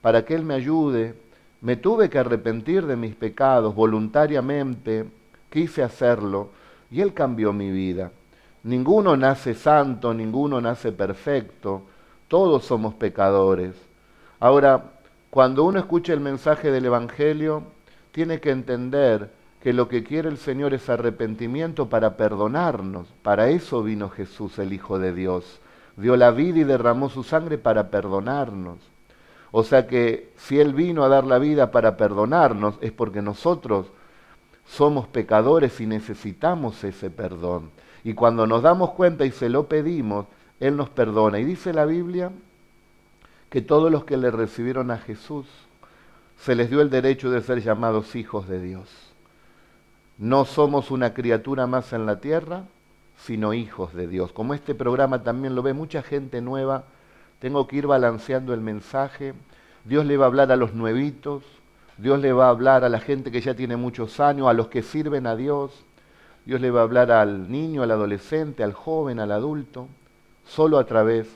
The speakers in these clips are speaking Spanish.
para que Él me ayude. Me tuve que arrepentir de mis pecados voluntariamente, quise hacerlo y Él cambió mi vida. Ninguno nace santo, ninguno nace perfecto, todos somos pecadores. Ahora, cuando uno escucha el mensaje del Evangelio, tiene que entender que lo que quiere el Señor es arrepentimiento para perdonarnos. Para eso vino Jesús, el Hijo de Dios. Dio la vida y derramó su sangre para perdonarnos. O sea que si Él vino a dar la vida para perdonarnos es porque nosotros somos pecadores y necesitamos ese perdón. Y cuando nos damos cuenta y se lo pedimos, Él nos perdona. Y dice la Biblia que todos los que le recibieron a Jesús, se les dio el derecho de ser llamados hijos de Dios. No somos una criatura más en la tierra, sino hijos de Dios. Como este programa también lo ve mucha gente nueva, tengo que ir balanceando el mensaje. Dios le va a hablar a los nuevitos, Dios le va a hablar a la gente que ya tiene muchos años, a los que sirven a Dios. Dios le va a hablar al niño, al adolescente, al joven, al adulto, solo a través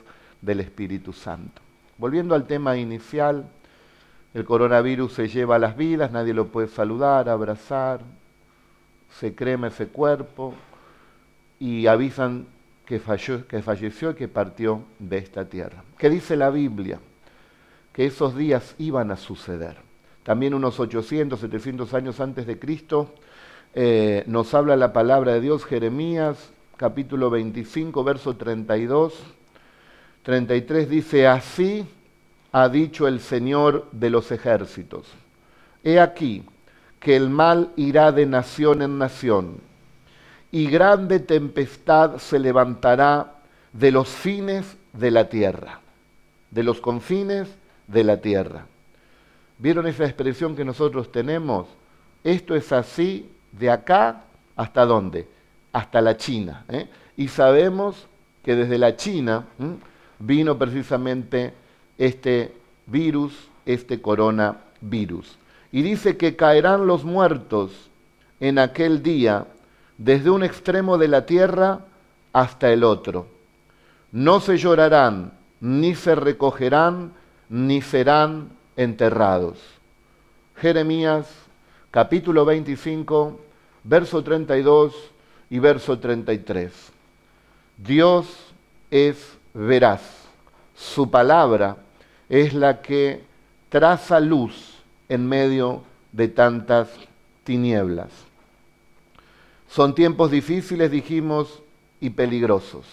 del Espíritu Santo. Volviendo al tema inicial, el coronavirus se lleva a las vidas, nadie lo puede saludar, abrazar, se crema ese cuerpo y avisan que, que falleció y que partió de esta tierra. ¿Qué dice la Biblia? Que esos días iban a suceder. También unos 800, 700 años antes de Cristo eh, nos habla la palabra de Dios, Jeremías capítulo 25, verso 32. 33 dice, así ha dicho el Señor de los ejércitos. He aquí que el mal irá de nación en nación, y grande tempestad se levantará de los fines de la tierra, de los confines de la tierra. ¿Vieron esa expresión que nosotros tenemos? Esto es así de acá hasta dónde? Hasta la China. ¿eh? Y sabemos que desde la China vino precisamente este virus, este coronavirus. Y dice que caerán los muertos en aquel día desde un extremo de la tierra hasta el otro. No se llorarán, ni se recogerán, ni serán enterrados. Jeremías capítulo 25, verso 32 y verso 33. Dios es veraz. Su palabra es la que traza luz en medio de tantas tinieblas. Son tiempos difíciles, dijimos, y peligrosos.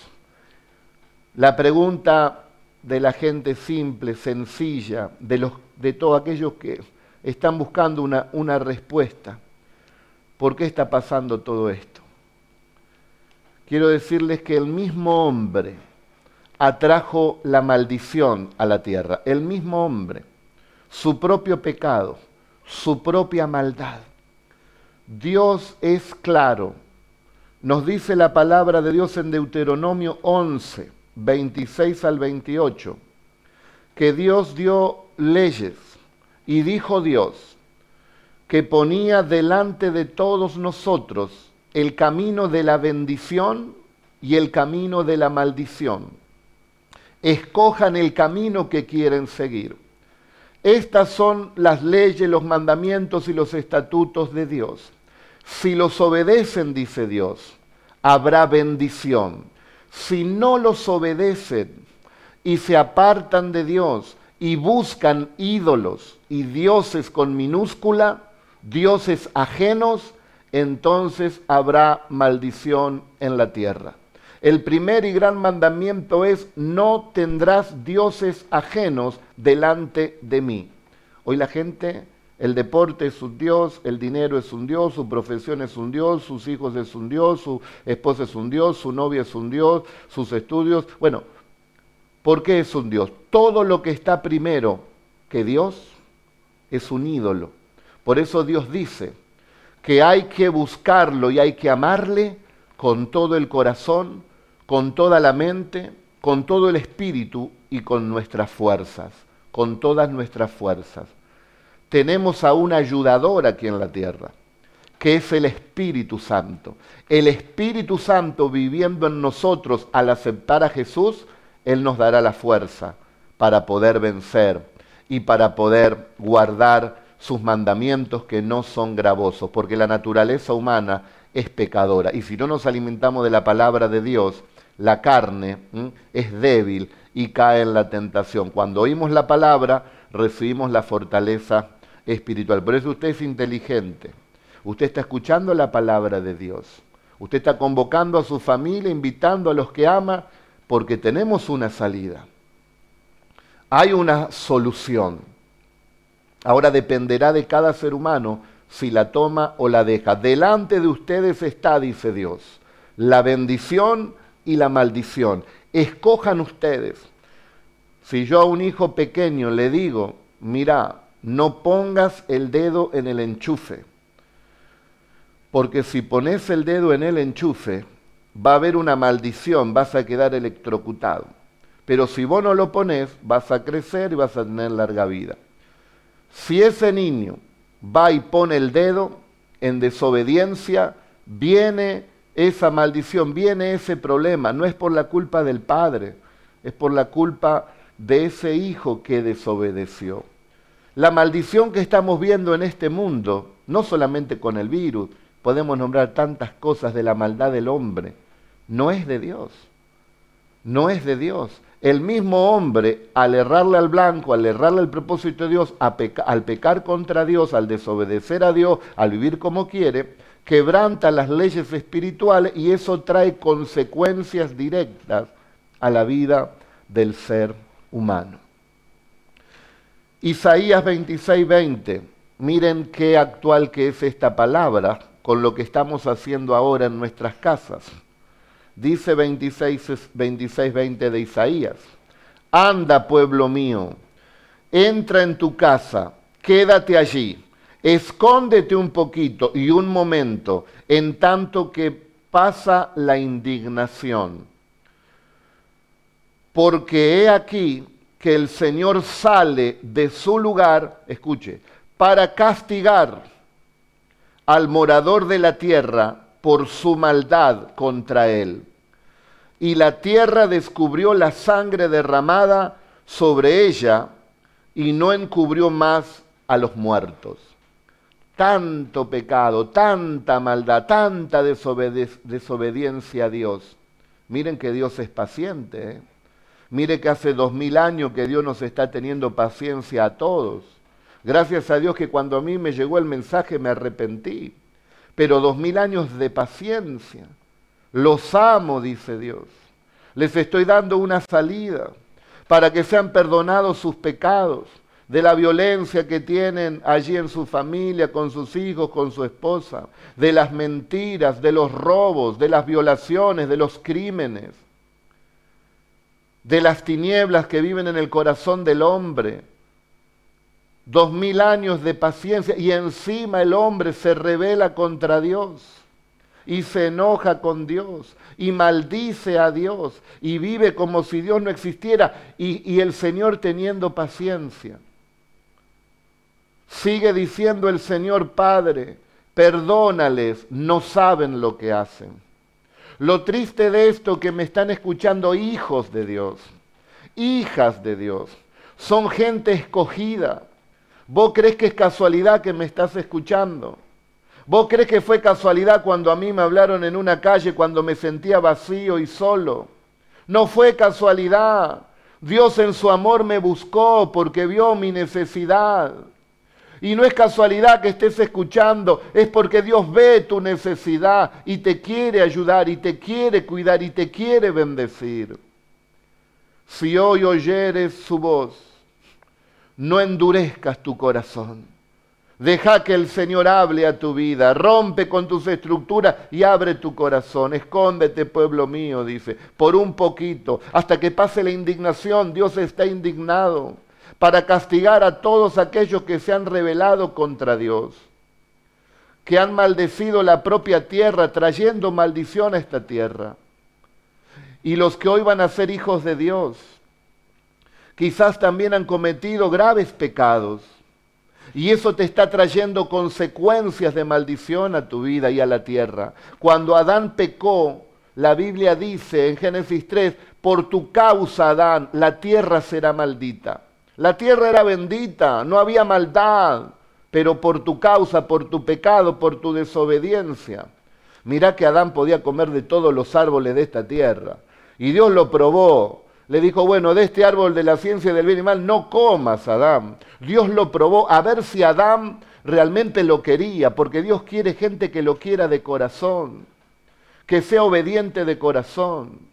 La pregunta de la gente simple, sencilla, de, todos aquellos que están buscando una, una respuesta. ¿Por qué está pasando todo esto? Quiero decirles que el mismo hombre atrajo la maldición a la tierra. El mismo hombre, su propio pecado, su propia maldad. Dios es claro. Nos dice la palabra de Dios en Deuteronomio 11, 26 al 28, que Dios dio leyes y dijo Dios que ponía delante de todos nosotros el camino de la bendición y el camino de la maldición escojan el camino que quieren seguir. Estas son las leyes, los mandamientos y los estatutos de Dios. Si los obedecen, dice Dios, habrá bendición. Si no los obedecen y se apartan de Dios y buscan ídolos y dioses con minúscula, dioses ajenos, entonces habrá maldición en la tierra. El primer y gran mandamiento es, no tendrás dioses ajenos delante de mí. Hoy la gente, el deporte es un dios, el dinero es un dios, su profesión es un dios, sus hijos es un dios, su esposa es un dios, su novia es un dios, sus estudios. Bueno, ¿por qué es un dios? Todo lo que está primero que Dios es un ídolo. Por eso Dios dice que hay que buscarlo y hay que amarle con todo el corazón, con toda la mente, con todo el espíritu y con nuestras fuerzas, con todas nuestras fuerzas. Tenemos a un ayudador aquí en la tierra, que es el Espíritu Santo. El Espíritu Santo viviendo en nosotros al aceptar a Jesús, Él nos dará la fuerza para poder vencer. y para poder guardar sus mandamientos que no son gravosos, porque la naturaleza humana es pecadora. Y si no nos alimentamos de la palabra de Dios, la carne es débil y cae en la tentación. Cuando oímos la palabra, recibimos la fortaleza espiritual. Por eso usted es inteligente. Usted está escuchando la palabra de Dios. Usted está convocando a su familia, invitando a los que ama, porque tenemos una salida. Hay una solución. Ahora dependerá de cada ser humano si la toma o la deja. Delante de ustedes está, dice Dios, la bendición y la maldición. Escojan ustedes. Si yo a un hijo pequeño le digo, mira, no pongas el dedo en el enchufe, porque si pones el dedo en el enchufe, va a haber una maldición, vas a quedar electrocutado. Pero si vos no lo pones, vas a crecer y vas a tener larga vida. Si ese niño va y pone el dedo en desobediencia, viene esa maldición, viene ese problema. No es por la culpa del padre, es por la culpa de ese hijo que desobedeció. La maldición que estamos viendo en este mundo, no solamente con el virus, podemos nombrar tantas cosas de la maldad del hombre, no es de Dios. No es de Dios. El mismo hombre, al errarle al blanco, al errarle al propósito de Dios, al pecar contra Dios, al desobedecer a Dios, al vivir como quiere, quebranta las leyes espirituales y eso trae consecuencias directas a la vida del ser humano. Isaías 26, 20. Miren qué actual que es esta palabra con lo que estamos haciendo ahora en nuestras casas. Dice 26, 26 20 de Isaías. Anda, pueblo mío, entra en tu casa, quédate allí, escóndete un poquito y un momento, en tanto que pasa la indignación. Porque he aquí que el Señor sale de su lugar, escuche, para castigar al morador de la tierra por su maldad contra él. Y la tierra descubrió la sangre derramada sobre ella y no encubrió más a los muertos. Tanto pecado, tanta maldad, tanta desobediencia a Dios. Miren que Dios es paciente. ¿eh? Mire que hace dos mil años que Dios nos está teniendo paciencia a todos. Gracias a Dios que cuando a mí me llegó el mensaje me arrepentí. Pero dos mil años de paciencia. Los amo, dice Dios. Les estoy dando una salida para que sean perdonados sus pecados, de la violencia que tienen allí en su familia, con sus hijos, con su esposa, de las mentiras, de los robos, de las violaciones, de los crímenes de las tinieblas que viven en el corazón del hombre. Dos mil años de paciencia y encima el hombre se revela contra Dios y se enoja con Dios y maldice a Dios y vive como si Dios no existiera y, y el Señor teniendo paciencia. Sigue diciendo el Señor Padre, perdónales, no saben lo que hacen. Lo triste de esto que me están escuchando hijos de Dios, hijas de Dios, son gente escogida. ¿Vos crees que es casualidad que me estás escuchando? ¿Vos crees que fue casualidad cuando a mí me hablaron en una calle cuando me sentía vacío y solo? No fue casualidad. Dios en su amor me buscó porque vio mi necesidad. Y no es casualidad que estés escuchando, es porque Dios ve tu necesidad y te quiere ayudar y te quiere cuidar y te quiere bendecir. Si hoy oyeres su voz, no endurezcas tu corazón. Deja que el Señor hable a tu vida, rompe con tus estructuras y abre tu corazón. Escóndete, pueblo mío, dice, por un poquito, hasta que pase la indignación. Dios está indignado para castigar a todos aquellos que se han rebelado contra Dios, que han maldecido la propia tierra, trayendo maldición a esta tierra. Y los que hoy van a ser hijos de Dios, quizás también han cometido graves pecados. Y eso te está trayendo consecuencias de maldición a tu vida y a la tierra. Cuando Adán pecó, la Biblia dice en Génesis 3, por tu causa, Adán, la tierra será maldita. La tierra era bendita, no había maldad, pero por tu causa, por tu pecado, por tu desobediencia. Mirá que Adán podía comer de todos los árboles de esta tierra. Y Dios lo probó. Le dijo, bueno, de este árbol de la ciencia del bien y mal no comas, Adán. Dios lo probó a ver si Adán realmente lo quería, porque Dios quiere gente que lo quiera de corazón, que sea obediente de corazón.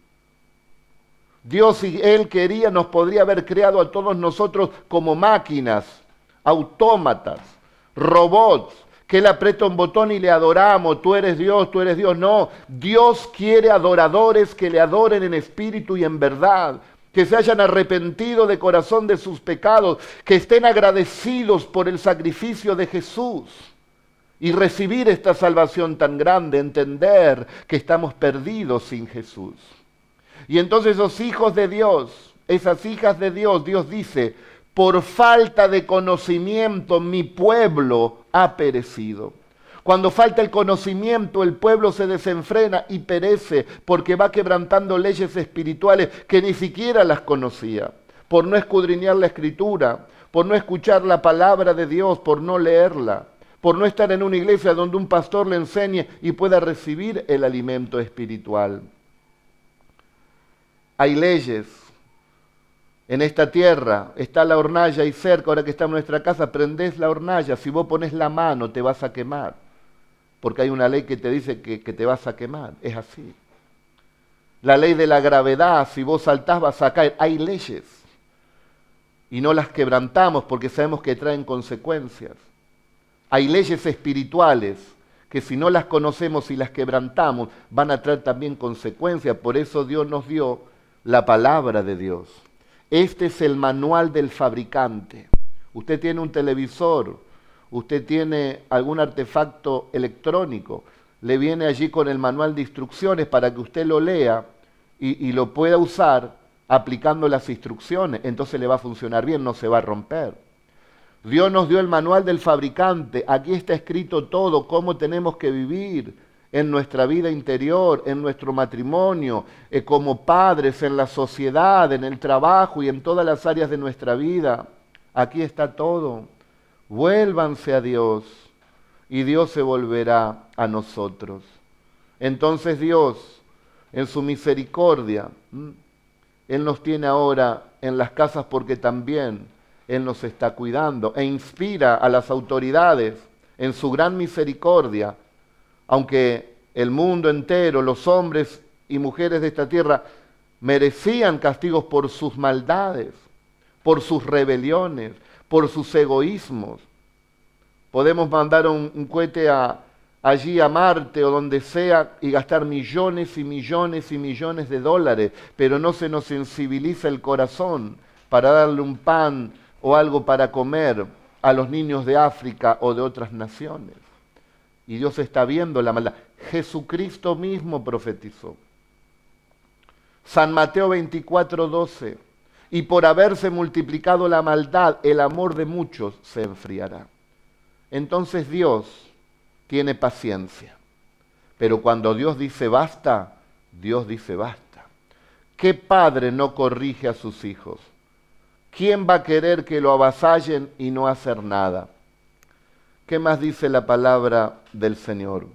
Dios, si Él quería, nos podría haber creado a todos nosotros como máquinas, autómatas, robots, que Él aprieta un botón y le adoramos, tú eres Dios, tú eres Dios. No, Dios quiere adoradores que le adoren en espíritu y en verdad, que se hayan arrepentido de corazón de sus pecados, que estén agradecidos por el sacrificio de Jesús y recibir esta salvación tan grande, entender que estamos perdidos sin Jesús. Y entonces esos hijos de Dios, esas hijas de Dios, Dios dice, por falta de conocimiento mi pueblo ha perecido. Cuando falta el conocimiento, el pueblo se desenfrena y perece porque va quebrantando leyes espirituales que ni siquiera las conocía, por no escudriñar la escritura, por no escuchar la palabra de Dios, por no leerla, por no estar en una iglesia donde un pastor le enseñe y pueda recibir el alimento espiritual. Hay leyes. En esta tierra está la hornalla y cerca, ahora que está en nuestra casa, prendés la hornalla. Si vos pones la mano, te vas a quemar. Porque hay una ley que te dice que, te vas a quemar. Es así. La ley de la gravedad, si vos saltás vas a caer. Hay leyes. Y no las quebrantamos porque sabemos que traen consecuencias. Hay leyes espirituales que si no las conocemos y las quebrantamos, van a traer también consecuencias. Por eso Dios nos dio la palabra de Dios. Este es el manual del fabricante. Usted tiene un televisor, usted tiene algún artefacto electrónico, le viene allí con el manual de instrucciones para que usted lo lea y, lo pueda usar aplicando las instrucciones. Entonces le va a funcionar bien, no se va a romper. Dios nos dio el manual del fabricante. Aquí está escrito todo, cómo tenemos que vivir, en nuestra vida interior, en nuestro matrimonio, eh, como padres, en la sociedad, en el trabajo y en todas las áreas de nuestra vida. Aquí está todo. Vuélvanse a Dios y Dios se volverá a nosotros. Entonces Dios, en su misericordia, Él nos tiene ahora en las casas porque también Él nos está cuidando e inspira a las autoridades en su gran misericordia aunque el mundo entero, los hombres y mujeres de esta tierra, merecían castigos por sus maldades, por sus rebeliones, por sus egoísmos. Podemos mandar un, cohete allí a Marte o donde sea y gastar millones y millones y millones de dólares, pero no se nos sensibiliza el corazón para darle un pan o algo para comer a los niños de África o de otras naciones y Dios está viendo la maldad. Jesucristo mismo profetizó. San Mateo 24, 12. Y por haberse multiplicado la maldad, el amor de muchos se enfriará. Entonces Dios tiene paciencia. Pero cuando Dios dice basta, Dios dice basta. ¿Qué padre no corrige a sus hijos? ¿Quién va a querer que lo avasallen y no hacer nada? ¿Qué más dice la palabra del Señor?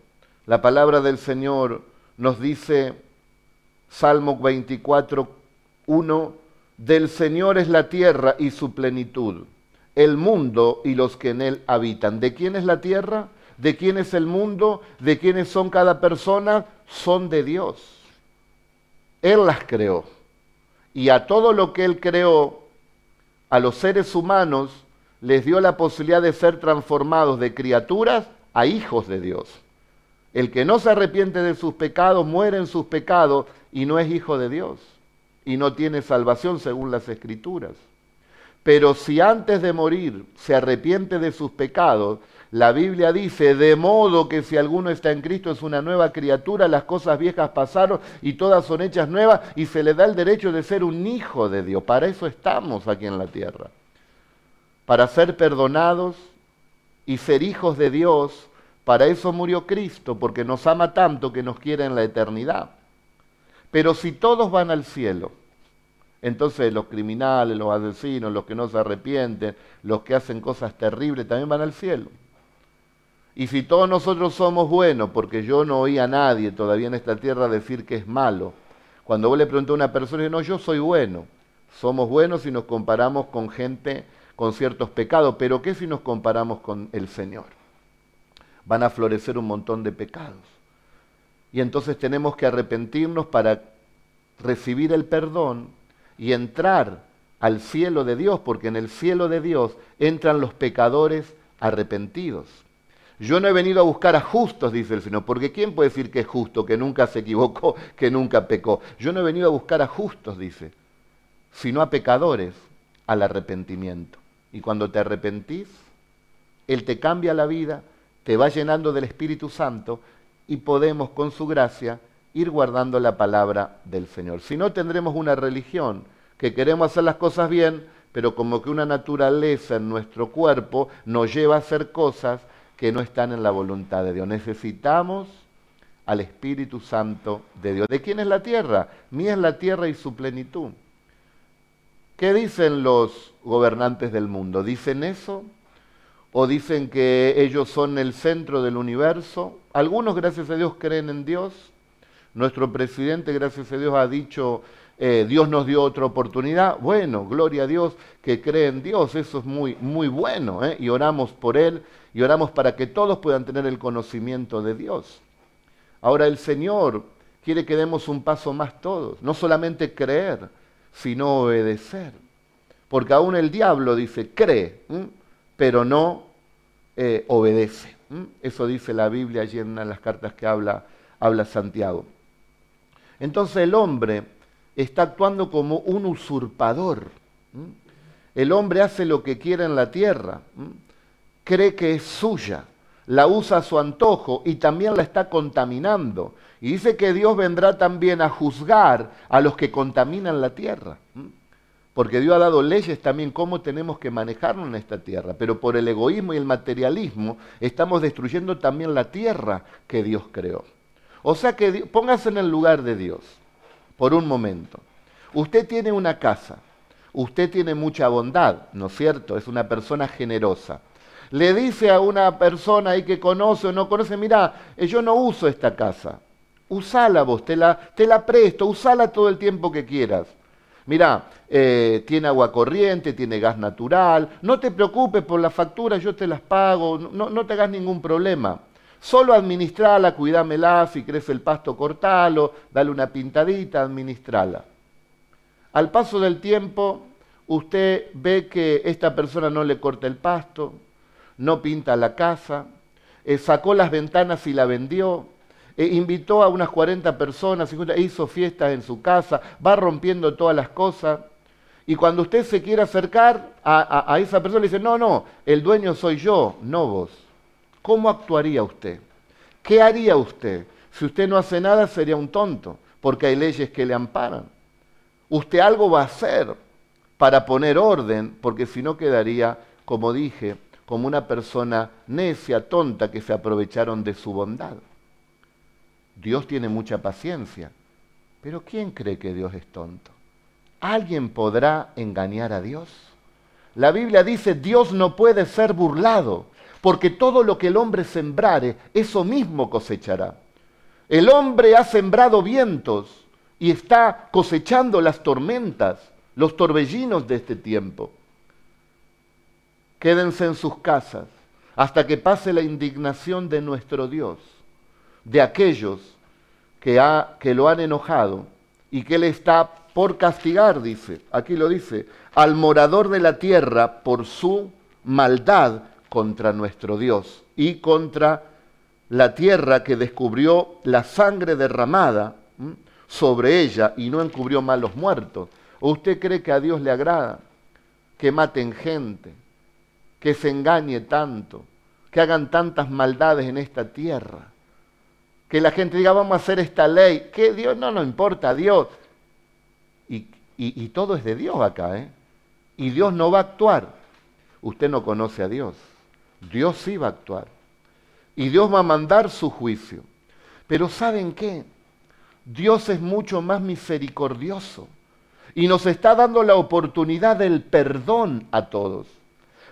La palabra del Señor nos dice, Salmo 24, 1, del Señor es la tierra y su plenitud, el mundo y los que en él habitan. ¿De quién es la tierra? ¿De quién es el mundo? ¿De quiénes son cada persona? Son de Dios. Él las creó. Y a todo lo que Él creó, a los seres humanos, les dio la posibilidad de ser transformados de criaturas a hijos de Dios. El que no se arrepiente de sus pecados muere en sus pecados y no es hijo de Dios y no tiene salvación según las escrituras. Pero si antes de morir se arrepiente de sus pecados, la Biblia dice, de modo que si alguno está en Cristo es una nueva criatura, las cosas viejas pasaron y todas son hechas nuevas y se le da el derecho de ser un hijo de Dios. Para eso estamos aquí en la tierra para ser perdonados y ser hijos de Dios. Para eso murió Cristo, porque nos ama tanto que nos quiere en la eternidad. Pero si todos van al cielo, Entonces los criminales, los asesinos, los que no se arrepienten, los que hacen cosas terribles, también van al cielo. Y si todos nosotros somos buenos, porque yo no oí a nadie todavía en esta tierra decir que es malo, cuando vos le preguntás a una persona, no, yo soy bueno, somos buenos si nos comparamos con gente con ciertos pecados, pero ¿qué si nos comparamos con el Señor? Van a florecer un montón de pecados. Y entonces tenemos que arrepentirnos para recibir el perdón y entrar al cielo de Dios, porque en el cielo de Dios entran los pecadores arrepentidos. Yo no he venido a buscar a justos, dice el Señor, porque ¿quién puede decir que es justo, que nunca se equivocó, que nunca pecó? Yo no he venido a buscar a justos, dice, sino a pecadores al arrepentimiento. Y cuando te arrepentís, Él te cambia la vida, te va llenando del Espíritu Santo y podemos con su gracia ir guardando la palabra del Señor. Si no, tendremos una religión que queremos hacer las cosas bien, pero como que una naturaleza en nuestro cuerpo nos lleva a hacer cosas que no están en la voluntad de Dios. Necesitamos al Espíritu Santo de Dios. ¿De quién es la tierra? Mía es la tierra y su plenitud. ¿Qué dicen los gobernantes del mundo? ¿Dicen eso? ¿O dicen que ellos son el centro del universo? Algunos, gracias a Dios, creen en Dios. Nuestro presidente, gracias a Dios, ha dicho, eh, Dios nos dio otra oportunidad. Bueno, gloria a Dios que cree en Dios, eso es muy, muy bueno. ¿eh? Y oramos por Él y oramos para que todos puedan tener el conocimiento de Dios. Ahora el Señor quiere que demos un paso más todos, no solamente creer, sino obedecer. Porque aún el diablo dice, cree, pero no eh, obedece. Eso dice la Biblia allí en las cartas que habla, habla Santiago. Entonces el hombre está actuando como un usurpador. El hombre hace lo que quiere en la tierra cree que es suya, la usa a su antojo y también la está contaminando. Y dice que Dios vendrá también a juzgar a los que contaminan la tierra. Porque Dios ha dado leyes también cómo tenemos que manejarnos en esta tierra. Pero por el egoísmo y el materialismo estamos destruyendo también la tierra que Dios creó. O sea que póngase en el lugar de Dios por un momento. Usted tiene una casa, usted tiene mucha bondad, ¿no es cierto? Es una persona generosa le dice a una persona ahí que conoce o no conoce, mira, eh, yo no uso esta casa, usala vos, te la, te la presto, usala todo el tiempo que quieras. Mira, eh, tiene agua corriente, tiene gas natural, no te preocupes por las facturas, yo te las pago, no, no te hagas ningún problema. Solo administrala, cuidámela, si crece el pasto, cortalo, dale una pintadita, administrala. Al paso del tiempo, usted ve que esta persona no le corta el pasto, no pinta la casa, eh, sacó las ventanas y la vendió, eh, invitó a unas 40 personas, 50, e hizo fiestas en su casa, va rompiendo todas las cosas. Y cuando usted se quiere acercar a, a esa persona, le dice, no, no, el dueño soy yo, no vos. ¿Cómo actuaría usted? ¿Qué haría usted? Si usted no hace nada, sería un tonto, porque hay leyes que le amparan. Usted algo va a hacer para poner orden, porque si no quedaría, como dije, como una persona necia, tonta, que se aprovecharon de su bondad. Dios tiene mucha paciencia, pero ¿quién cree que Dios es tonto? ¿Alguien podrá engañar a Dios? La Biblia dice, Dios no puede ser burlado, porque todo lo que el hombre sembrare, eso mismo cosechará. El hombre ha sembrado vientos y está cosechando las tormentas, los torbellinos de este tiempo quédense en sus casas hasta que pase la indignación de nuestro Dios, de aquellos que, ha, que lo han enojado y que Él está por castigar, dice, aquí lo dice, al morador de la tierra por su maldad contra nuestro Dios y contra la tierra que descubrió la sangre derramada sobre ella y no encubrió malos muertos. ¿O usted cree que a Dios le agrada que maten gente, que se engañe tanto, que hagan tantas maldades en esta tierra. Que la gente diga, vamos a hacer esta ley, que Dios no nos importa, Dios. Y, y, todo es de Dios acá, ¿eh? Y Dios no va a actuar. Usted no conoce a Dios. Dios sí va a actuar. Y Dios va a mandar su juicio. Pero ¿saben qué? Dios es mucho más misericordioso Y nos está dando la oportunidad del perdón a todos.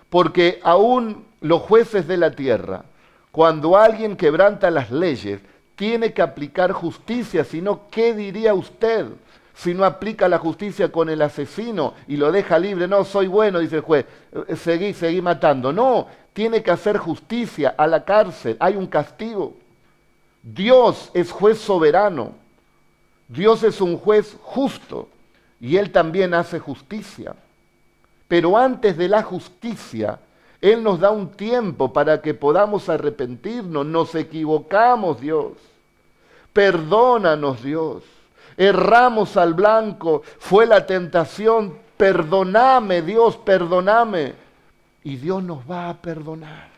Porque aún los jueces de la tierra, cuando alguien quebranta las leyes, tiene que aplicar justicia, si no, ¿qué diría usted? Si no aplica la justicia con el asesino y lo deja libre, no, soy bueno, dice el juez, eh, seguí, seguí matando. No, tiene que hacer justicia a la cárcel, hay un castigo. Dios es juez soberano, Dios es un juez justo y Él también hace justicia. Pero antes de la justicia, Él nos da un tiempo para que podamos arrepentirnos. Nos equivocamos, Dios. Perdónanos, Dios. Erramos al blanco, fue la tentación. Perdóname, Dios, perdóname. Y Dios nos va a perdonar.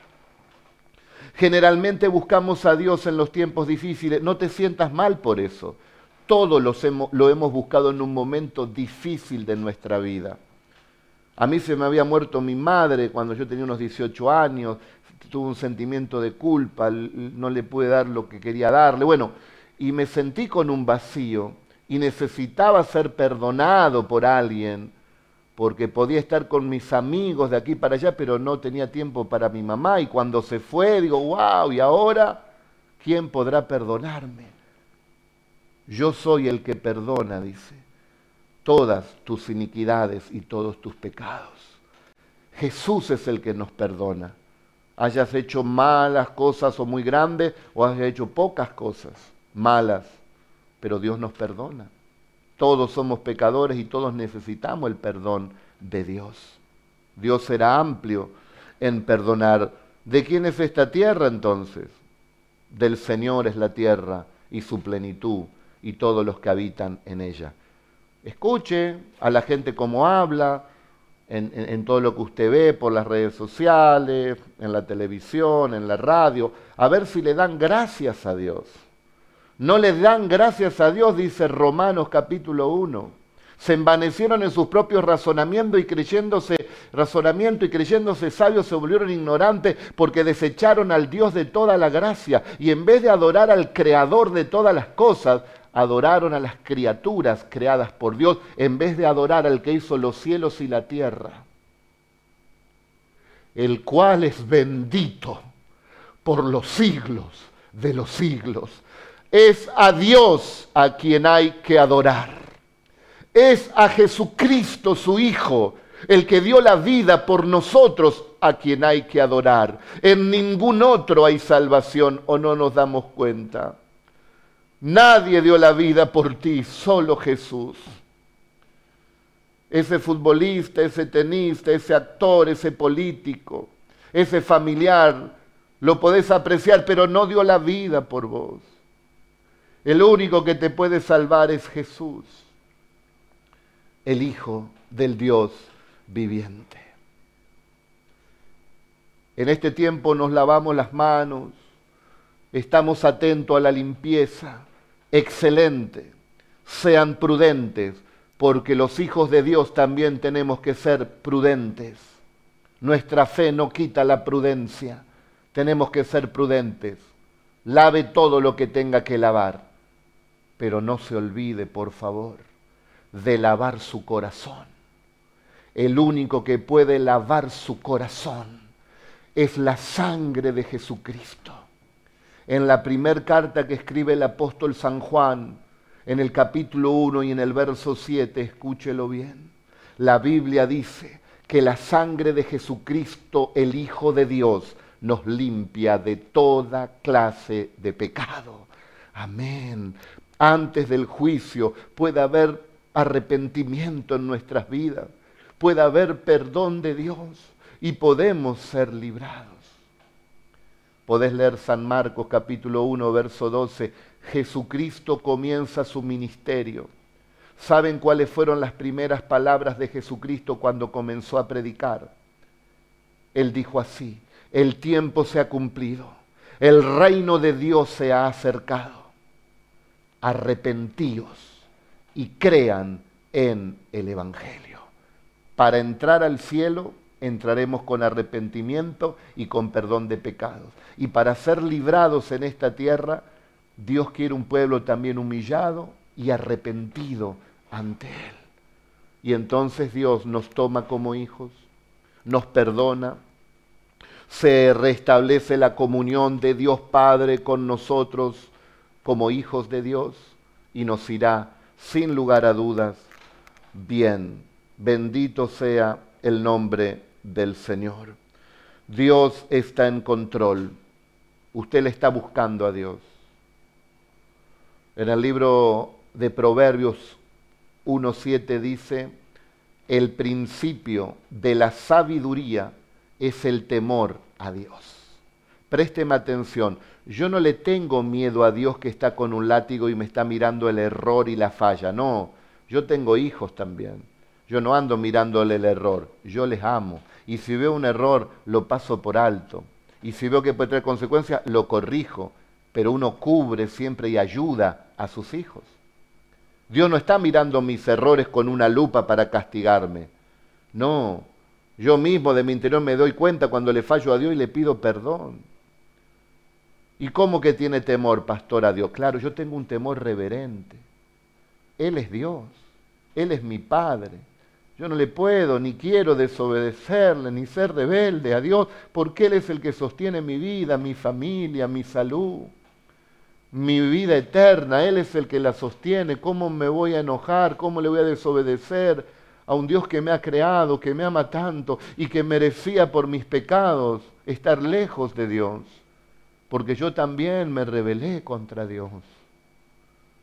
Generalmente buscamos a Dios en los tiempos difíciles. No te sientas mal por eso. Todo lo hemos buscado en un momento difícil de nuestra vida. A mí se me había muerto mi madre cuando yo tenía unos 18 años, tuve un sentimiento de culpa, no le pude dar lo que quería darle, bueno, y me sentí con un vacío y necesitaba ser perdonado por alguien, porque podía estar con mis amigos de aquí para allá, pero no tenía tiempo para mi mamá, y cuando se fue digo, wow, ¿y ahora quién podrá perdonarme? Yo soy el que perdona, dice todas tus iniquidades y todos tus pecados. Jesús es el que nos perdona. Hayas hecho malas cosas o muy grandes o hayas hecho pocas cosas malas, pero Dios nos perdona. Todos somos pecadores y todos necesitamos el perdón de Dios. Dios será amplio en perdonar. ¿De quién es esta tierra entonces? Del Señor es la tierra y su plenitud y todos los que habitan en ella. Escuche a la gente cómo habla, en, todo lo que usted ve por las redes sociales, en la televisión, en la radio, a ver si le dan gracias a Dios. No le dan gracias a Dios, dice Romanos capítulo 1. Se envanecieron en sus propios razonamientos y creyéndose razonamiento y creyéndose sabios se volvieron ignorantes porque desecharon al Dios de toda la gracia y en vez de adorar al creador de todas las cosas, adoraron a las criaturas creadas por Dios en vez de adorar al que hizo los cielos y la tierra, el cual es bendito por los siglos de los siglos. Es a Dios a quien hay que adorar. Es a Jesucristo su Hijo, el que dio la vida por nosotros, a quien hay que adorar. En ningún otro hay salvación o no nos damos cuenta. Nadie dio la vida por ti, solo Jesús. Ese futbolista, ese tenista, ese actor, ese político, ese familiar, lo podés apreciar, pero no dio la vida por vos. El único que te puede salvar es Jesús, el Hijo del Dios viviente. En este tiempo nos lavamos las manos, estamos atentos a la limpieza, excelente. Sean prudentes, porque los hijos de Dios también tenemos que ser prudentes. Nuestra fe no quita la prudencia. Tenemos que ser prudentes. Lave todo lo que tenga que lavar. Pero no se olvide, por favor, de lavar su corazón. El único que puede lavar su corazón es la sangre de Jesucristo en la primera carta que escribe el apóstol San Juan, en el capítulo 1 y en el verso 7, escúchelo bien. La Biblia dice que la sangre de Jesucristo, el Hijo de Dios, nos limpia de toda clase de pecado. Amén. Antes del juicio puede haber arrepentimiento en nuestras vidas, puede haber perdón de Dios y podemos ser librados. Podés leer San Marcos capítulo 1, verso 12. Jesucristo comienza su ministerio. ¿Saben cuáles fueron las primeras palabras de Jesucristo cuando comenzó a predicar? Él dijo así, el tiempo se ha cumplido, el reino de Dios se ha acercado. Arrepentíos y crean en el Evangelio. Para entrar al cielo entraremos con arrepentimiento y con perdón de pecados. Y para ser librados en esta tierra, Dios quiere un pueblo también humillado y arrepentido ante Él. y entonces Dios nos toma como hijos, nos perdona, se restablece la comunión de Dios Padre con nosotros como hijos de Dios y nos irá, sin lugar a dudas, bien. Bendito sea el nombre del Señor. Dios está en control. Usted le está buscando a Dios. En el libro de Proverbios 1.7 dice, el principio de la sabiduría es el temor a Dios. Présteme atención, yo no le tengo miedo a Dios que está con un látigo y me está mirando el error y la falla, no, yo tengo hijos también. Yo no ando mirándole el error, yo les amo. Y si veo un error, lo paso por alto. Y si veo que puede tener consecuencias, lo corrijo. Pero uno cubre siempre y ayuda a sus hijos. Dios no está mirando mis errores con una lupa para castigarme. No, yo mismo de mi interior me doy cuenta cuando le fallo a Dios y le pido perdón. ¿Y cómo que tiene temor, pastor, a Dios? Claro, yo tengo un temor reverente. Él es Dios, Él es mi Padre. Yo no le puedo ni quiero desobedecerle ni ser rebelde a Dios porque Él es el que sostiene mi vida, mi familia, mi salud mi vida eterna, Él es el que la sostiene. ¿Cómo me voy a enojar? ¿Cómo le voy a desobedecer a un Dios que me ha creado, que me ama tanto y que merecía por mis pecados estar lejos de Dios? Porque yo también me rebelé contra Dios.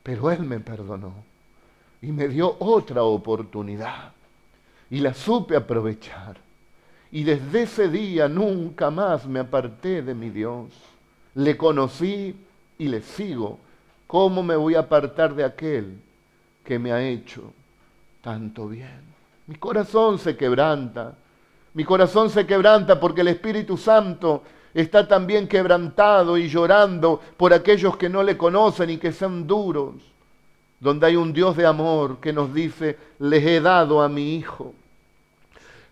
Pero Él me perdonó y me dio otra oportunidad y la supe aprovechar. Y desde ese día nunca más me aparté de mi Dios. Le conocí y le sigo, ¿cómo me voy a apartar de aquel que me ha hecho tanto bien? Mi corazón se quebranta, mi corazón se quebranta porque el Espíritu Santo está también quebrantado y llorando por aquellos que no le conocen y que son duros, donde hay un Dios de amor que nos dice, les he dado a mi Hijo.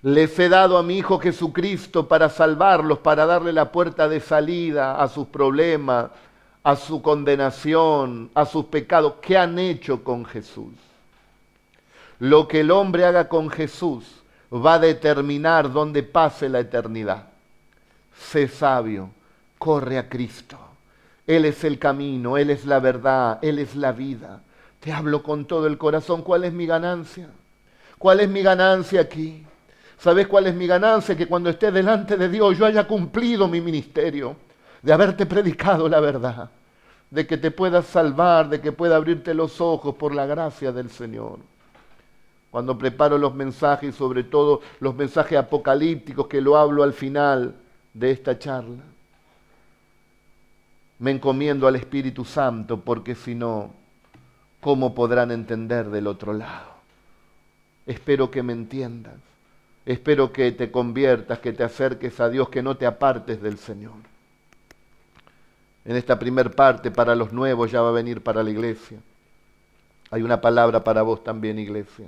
Les he dado a mi Hijo Jesucristo para salvarlos, para darle la puerta de salida a sus problemas, a su condenación, a sus pecados. ¿Qué han hecho con Jesús? Lo que el hombre haga con Jesús va a determinar dónde pase la eternidad. Sé sabio, corre a Cristo. Él es el camino, Él es la verdad, Él es la vida. Te hablo con todo el corazón. ¿Cuál es mi ganancia? ¿Cuál es mi ganancia aquí? ¿Sabes cuál es mi ganancia? Que cuando esté delante de Dios yo haya cumplido mi ministerio de haberte predicado la verdad, de que te puedas salvar, de que pueda abrirte los ojos por la gracia del Señor. Cuando preparo los mensajes, sobre todo los mensajes apocalípticos que lo hablo al final de esta charla, me encomiendo al Espíritu Santo porque si no, ¿cómo podrán entender del otro lado? Espero que me entiendas. Espero que te conviertas, que te acerques a Dios, que no te apartes del Señor en esta primer parte para los nuevos, ya va a venir para la iglesia. Hay una palabra para vos también, iglesia.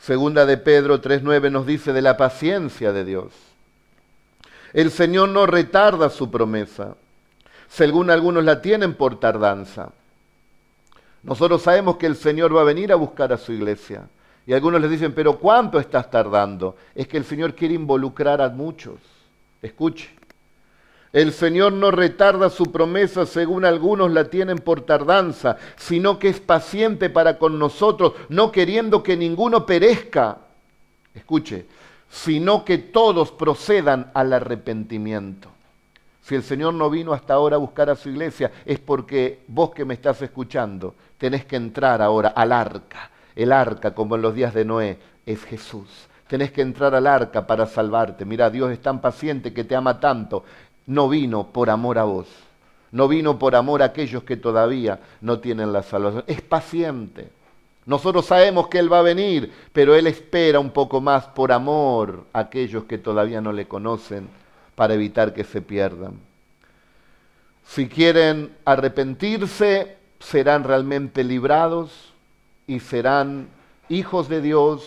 Segunda de Pedro 3.9 nos dice de la paciencia de Dios. El Señor no retarda su promesa, según algunos la tienen por tardanza. Nosotros sabemos que el Señor va a venir a buscar a su iglesia. Y algunos les dicen, pero ¿cuánto estás tardando? Es que el Señor quiere involucrar a muchos. Escuche, el Señor no retarda su promesa según algunos la tienen por tardanza, sino que es paciente para con nosotros, no queriendo que ninguno perezca. Escuche, sino que todos procedan al arrepentimiento. Si el Señor no vino hasta ahora a buscar a su iglesia, es porque vos que me estás escuchando tenés que entrar ahora al arca. El arca, como en los días de Noé, es Jesús. Tenés que entrar al arca para salvarte. Mira, Dios es tan paciente que te ama tanto no vino por amor a vos, no vino por amor a aquellos que todavía no tienen la salvación. Es paciente. Nosotros sabemos que Él va a venir, pero Él espera un poco más por amor a aquellos que todavía no le conocen para evitar que se pierdan. Si quieren arrepentirse, serán realmente librados y serán hijos de Dios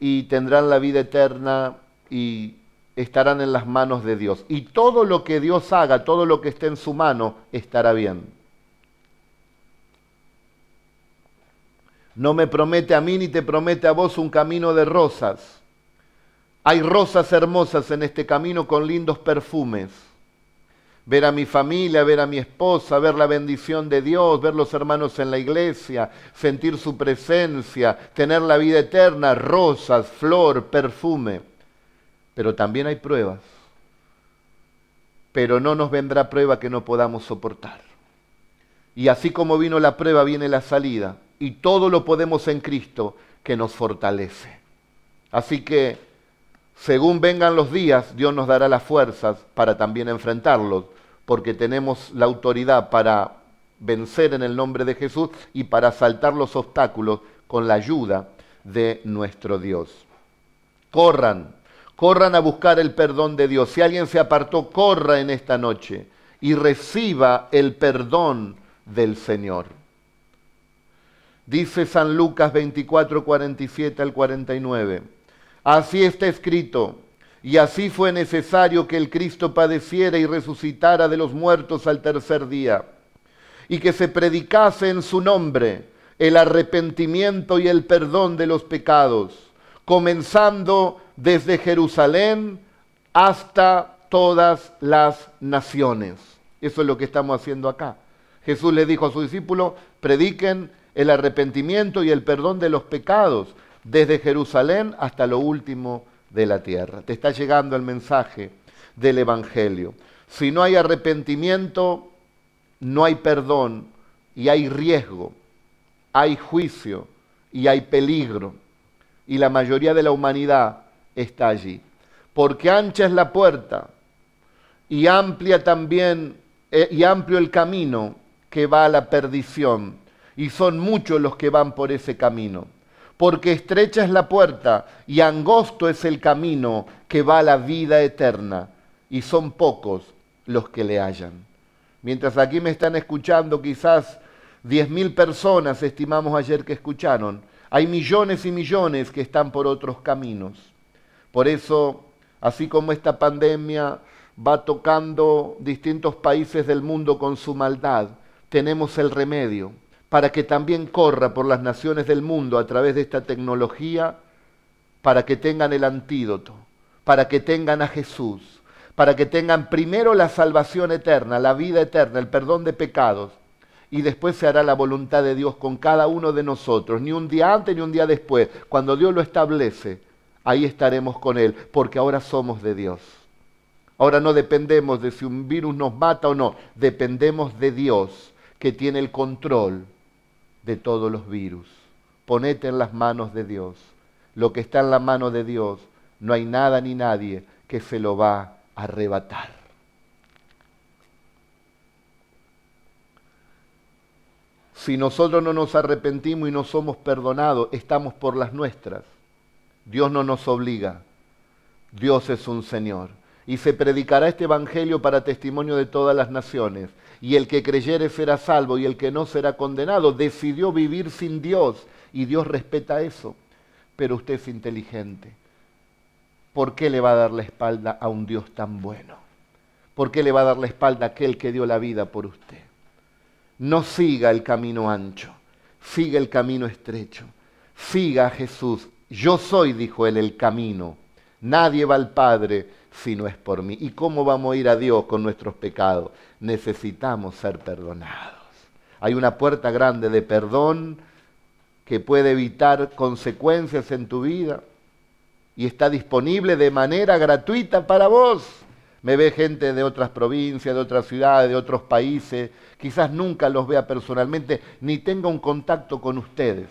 y tendrán la vida eterna y estarán en las manos de Dios. Y todo lo que Dios haga, todo lo que esté en su mano, estará bien. No me promete a mí ni te promete a vos un camino de rosas. Hay rosas hermosas en este camino con lindos perfumes. Ver a mi familia, ver a mi esposa, ver la bendición de Dios, ver los hermanos en la iglesia, sentir su presencia, tener la vida eterna, rosas, flor, perfume. Pero también hay pruebas. Pero no nos vendrá prueba que no podamos soportar. Y así como vino la prueba, viene la salida. Y todo lo podemos en Cristo que nos fortalece. Así que, según vengan los días, Dios nos dará las fuerzas para también enfrentarlos, porque tenemos la autoridad para vencer en el nombre de Jesús y para saltar los obstáculos con la ayuda de nuestro Dios. Corran, corran a buscar el perdón de Dios. Si alguien se apartó, corra en esta noche y reciba el perdón del Señor. Dice San Lucas 24, 47 al 49. Así está escrito, y así fue necesario que el Cristo padeciera y resucitara de los muertos al tercer día, y que se predicase en su nombre el arrepentimiento y el perdón de los pecados, comenzando desde Jerusalén hasta todas las naciones. Eso es lo que estamos haciendo acá. Jesús le dijo a sus discípulos, prediquen el arrepentimiento y el perdón de los pecados desde Jerusalén hasta lo último de la tierra. Te está llegando el mensaje del Evangelio. Si no hay arrepentimiento, no hay perdón y hay riesgo, hay juicio y hay peligro. Y la mayoría de la humanidad está allí. Porque ancha es la puerta y amplia también eh, y amplio el camino que va a la perdición, y son muchos los que van por ese camino. Porque estrecha es la puerta y angosto es el camino que va a la vida eterna, y son pocos los que le hallan. Mientras aquí me están escuchando quizás diez mil personas, estimamos ayer que escucharon, hay millones y millones que están por otros caminos. Por eso, así como esta pandemia va tocando distintos países del mundo con su maldad, tenemos el remedio para que también corra por las naciones del mundo a través de esta tecnología, para que tengan el antídoto, para que tengan a Jesús, para que tengan primero la salvación eterna, la vida eterna, el perdón de pecados, y después se hará la voluntad de Dios con cada uno de nosotros, ni un día antes ni un día después. Cuando Dios lo establece, ahí estaremos con Él, porque ahora somos de Dios. Ahora no dependemos de si un virus nos mata o no, dependemos de Dios que tiene el control de todos los virus. Ponete en las manos de Dios. Lo que está en la mano de Dios, no hay nada ni nadie que se lo va a arrebatar. Si nosotros no nos arrepentimos y no somos perdonados, estamos por las nuestras. Dios no nos obliga. Dios es un Señor. Y se predicará este Evangelio para testimonio de todas las naciones y el que creyere será salvo y el que no será condenado. Decidió vivir sin Dios y Dios respeta eso. Pero usted es inteligente. ¿Por qué le va a dar la espalda a un Dios tan bueno? ¿Por qué le va a dar la espalda a aquel que dio la vida por usted? No siga el camino ancho, siga el camino estrecho, siga a Jesús. Yo soy, dijo él, el camino. Nadie va al Padre si no es por mí. ¿Y cómo vamos a ir a Dios con nuestros pecados? Necesitamos ser perdonados. Hay una puerta grande de perdón que puede evitar consecuencias en tu vida y está disponible de manera gratuita para vos. Me ve gente de otras provincias, de otras ciudades, de otros países, quizás nunca los vea personalmente, ni tenga un contacto con ustedes,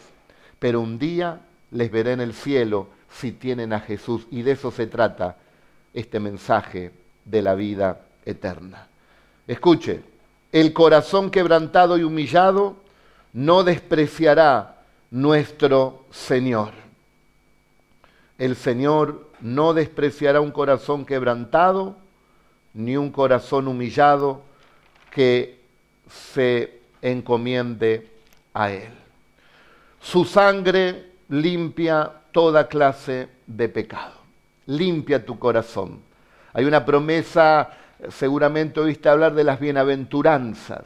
pero un día les veré en el cielo si tienen a Jesús y de eso se trata este mensaje de la vida eterna. Escuche, el corazón quebrantado y humillado no despreciará nuestro Señor. El Señor no despreciará un corazón quebrantado ni un corazón humillado que se encomiende a Él. Su sangre limpia toda clase de pecado limpia tu corazón. Hay una promesa, seguramente oíste hablar de las bienaventuranzas,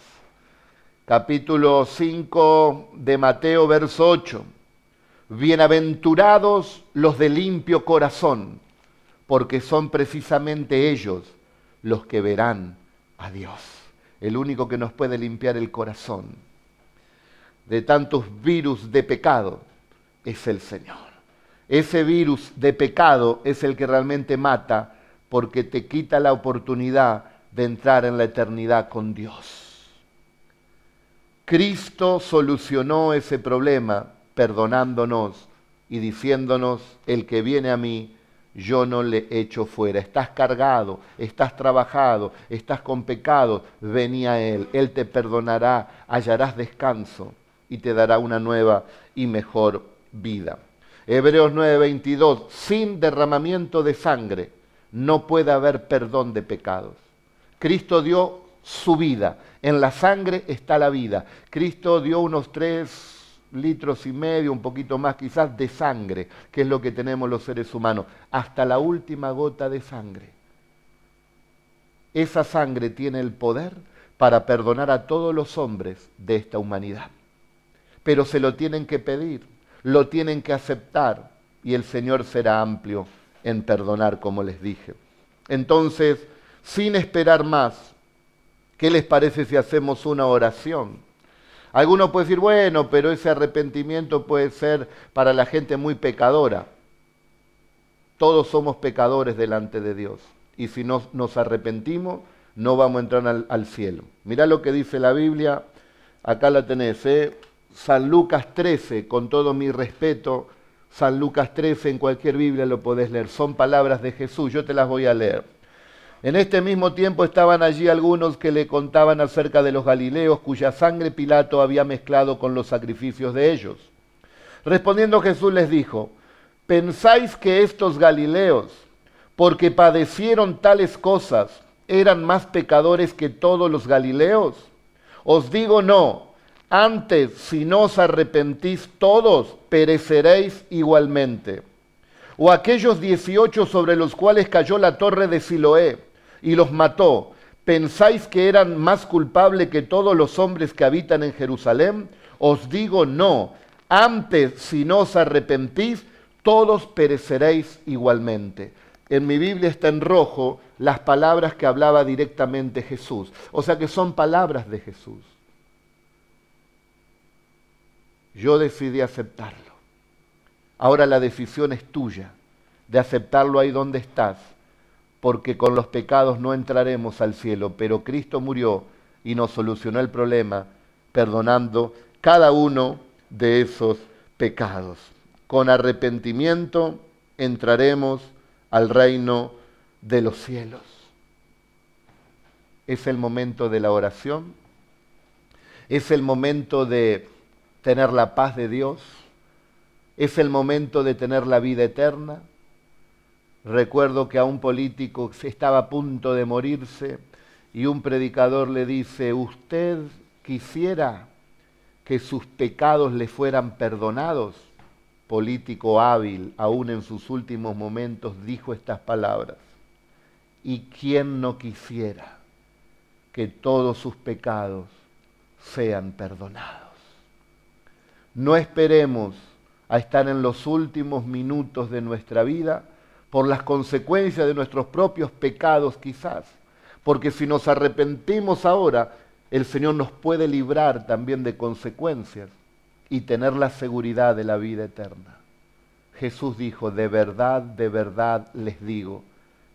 capítulo 5 de Mateo, verso 8. Bienaventurados los de limpio corazón, porque son precisamente ellos los que verán a Dios, el único que nos puede limpiar el corazón de tantos virus de pecado es el Señor. Ese virus de pecado es el que realmente mata porque te quita la oportunidad de entrar en la eternidad con Dios. Cristo solucionó ese problema perdonándonos y diciéndonos, el que viene a mí, yo no le echo fuera. Estás cargado, estás trabajado, estás con pecado, vení a Él. Él te perdonará, hallarás descanso y te dará una nueva y mejor vida. Hebreos 9:22, sin derramamiento de sangre no puede haber perdón de pecados. Cristo dio su vida, en la sangre está la vida. Cristo dio unos tres litros y medio, un poquito más quizás, de sangre, que es lo que tenemos los seres humanos, hasta la última gota de sangre. Esa sangre tiene el poder para perdonar a todos los hombres de esta humanidad. Pero se lo tienen que pedir, lo tienen que aceptar y el Señor será amplio en perdonar, como les dije. Entonces, sin esperar más, ¿qué les parece si hacemos una oración? Alguno puede decir, bueno, pero ese arrepentimiento puede ser para la gente muy pecadora. Todos somos pecadores delante de Dios. Y si no nos arrepentimos, no vamos a entrar al, al cielo. Mirá lo que dice la Biblia. Acá la tenés, ¿eh? San Lucas 13, con todo mi respeto. San Lucas 13, en cualquier Biblia lo podés leer. Son palabras de Jesús, yo te las voy a leer. En este mismo tiempo estaban allí algunos que le contaban acerca de los Galileos cuya sangre Pilato había mezclado con los sacrificios de ellos. Respondiendo Jesús les dijo, ¿pensáis que estos Galileos, porque padecieron tales cosas, eran más pecadores que todos los Galileos? Os digo no, antes si no os arrepentís todos, pereceréis igualmente. O aquellos dieciocho sobre los cuales cayó la torre de Siloé, y los mató, ¿pensáis que eran más culpables que todos los hombres que habitan en Jerusalén? Os digo no, antes si no os arrepentís, todos pereceréis igualmente. En mi Biblia está en rojo las palabras que hablaba directamente Jesús. O sea que son palabras de Jesús. Yo decidí aceptarlo. Ahora la decisión es tuya de aceptarlo ahí donde estás porque con los pecados no entraremos al cielo, pero Cristo murió y nos solucionó el problema perdonando cada uno de esos pecados. Con arrepentimiento entraremos al reino de los cielos. Es el momento de la oración, es el momento de tener la paz de Dios, es el momento de tener la vida eterna, Recuerdo que a un político estaba a punto de morirse y un predicador le dice, ¿usted quisiera que sus pecados le fueran perdonados? Político hábil, aún en sus últimos momentos, dijo estas palabras. ¿Y quién no quisiera que todos sus pecados sean perdonados? No esperemos a estar en los últimos minutos de nuestra vida por las consecuencias de nuestros propios pecados quizás. Porque si nos arrepentimos ahora, el Señor nos puede librar también de consecuencias y tener la seguridad de la vida eterna. Jesús dijo, de verdad, de verdad les digo,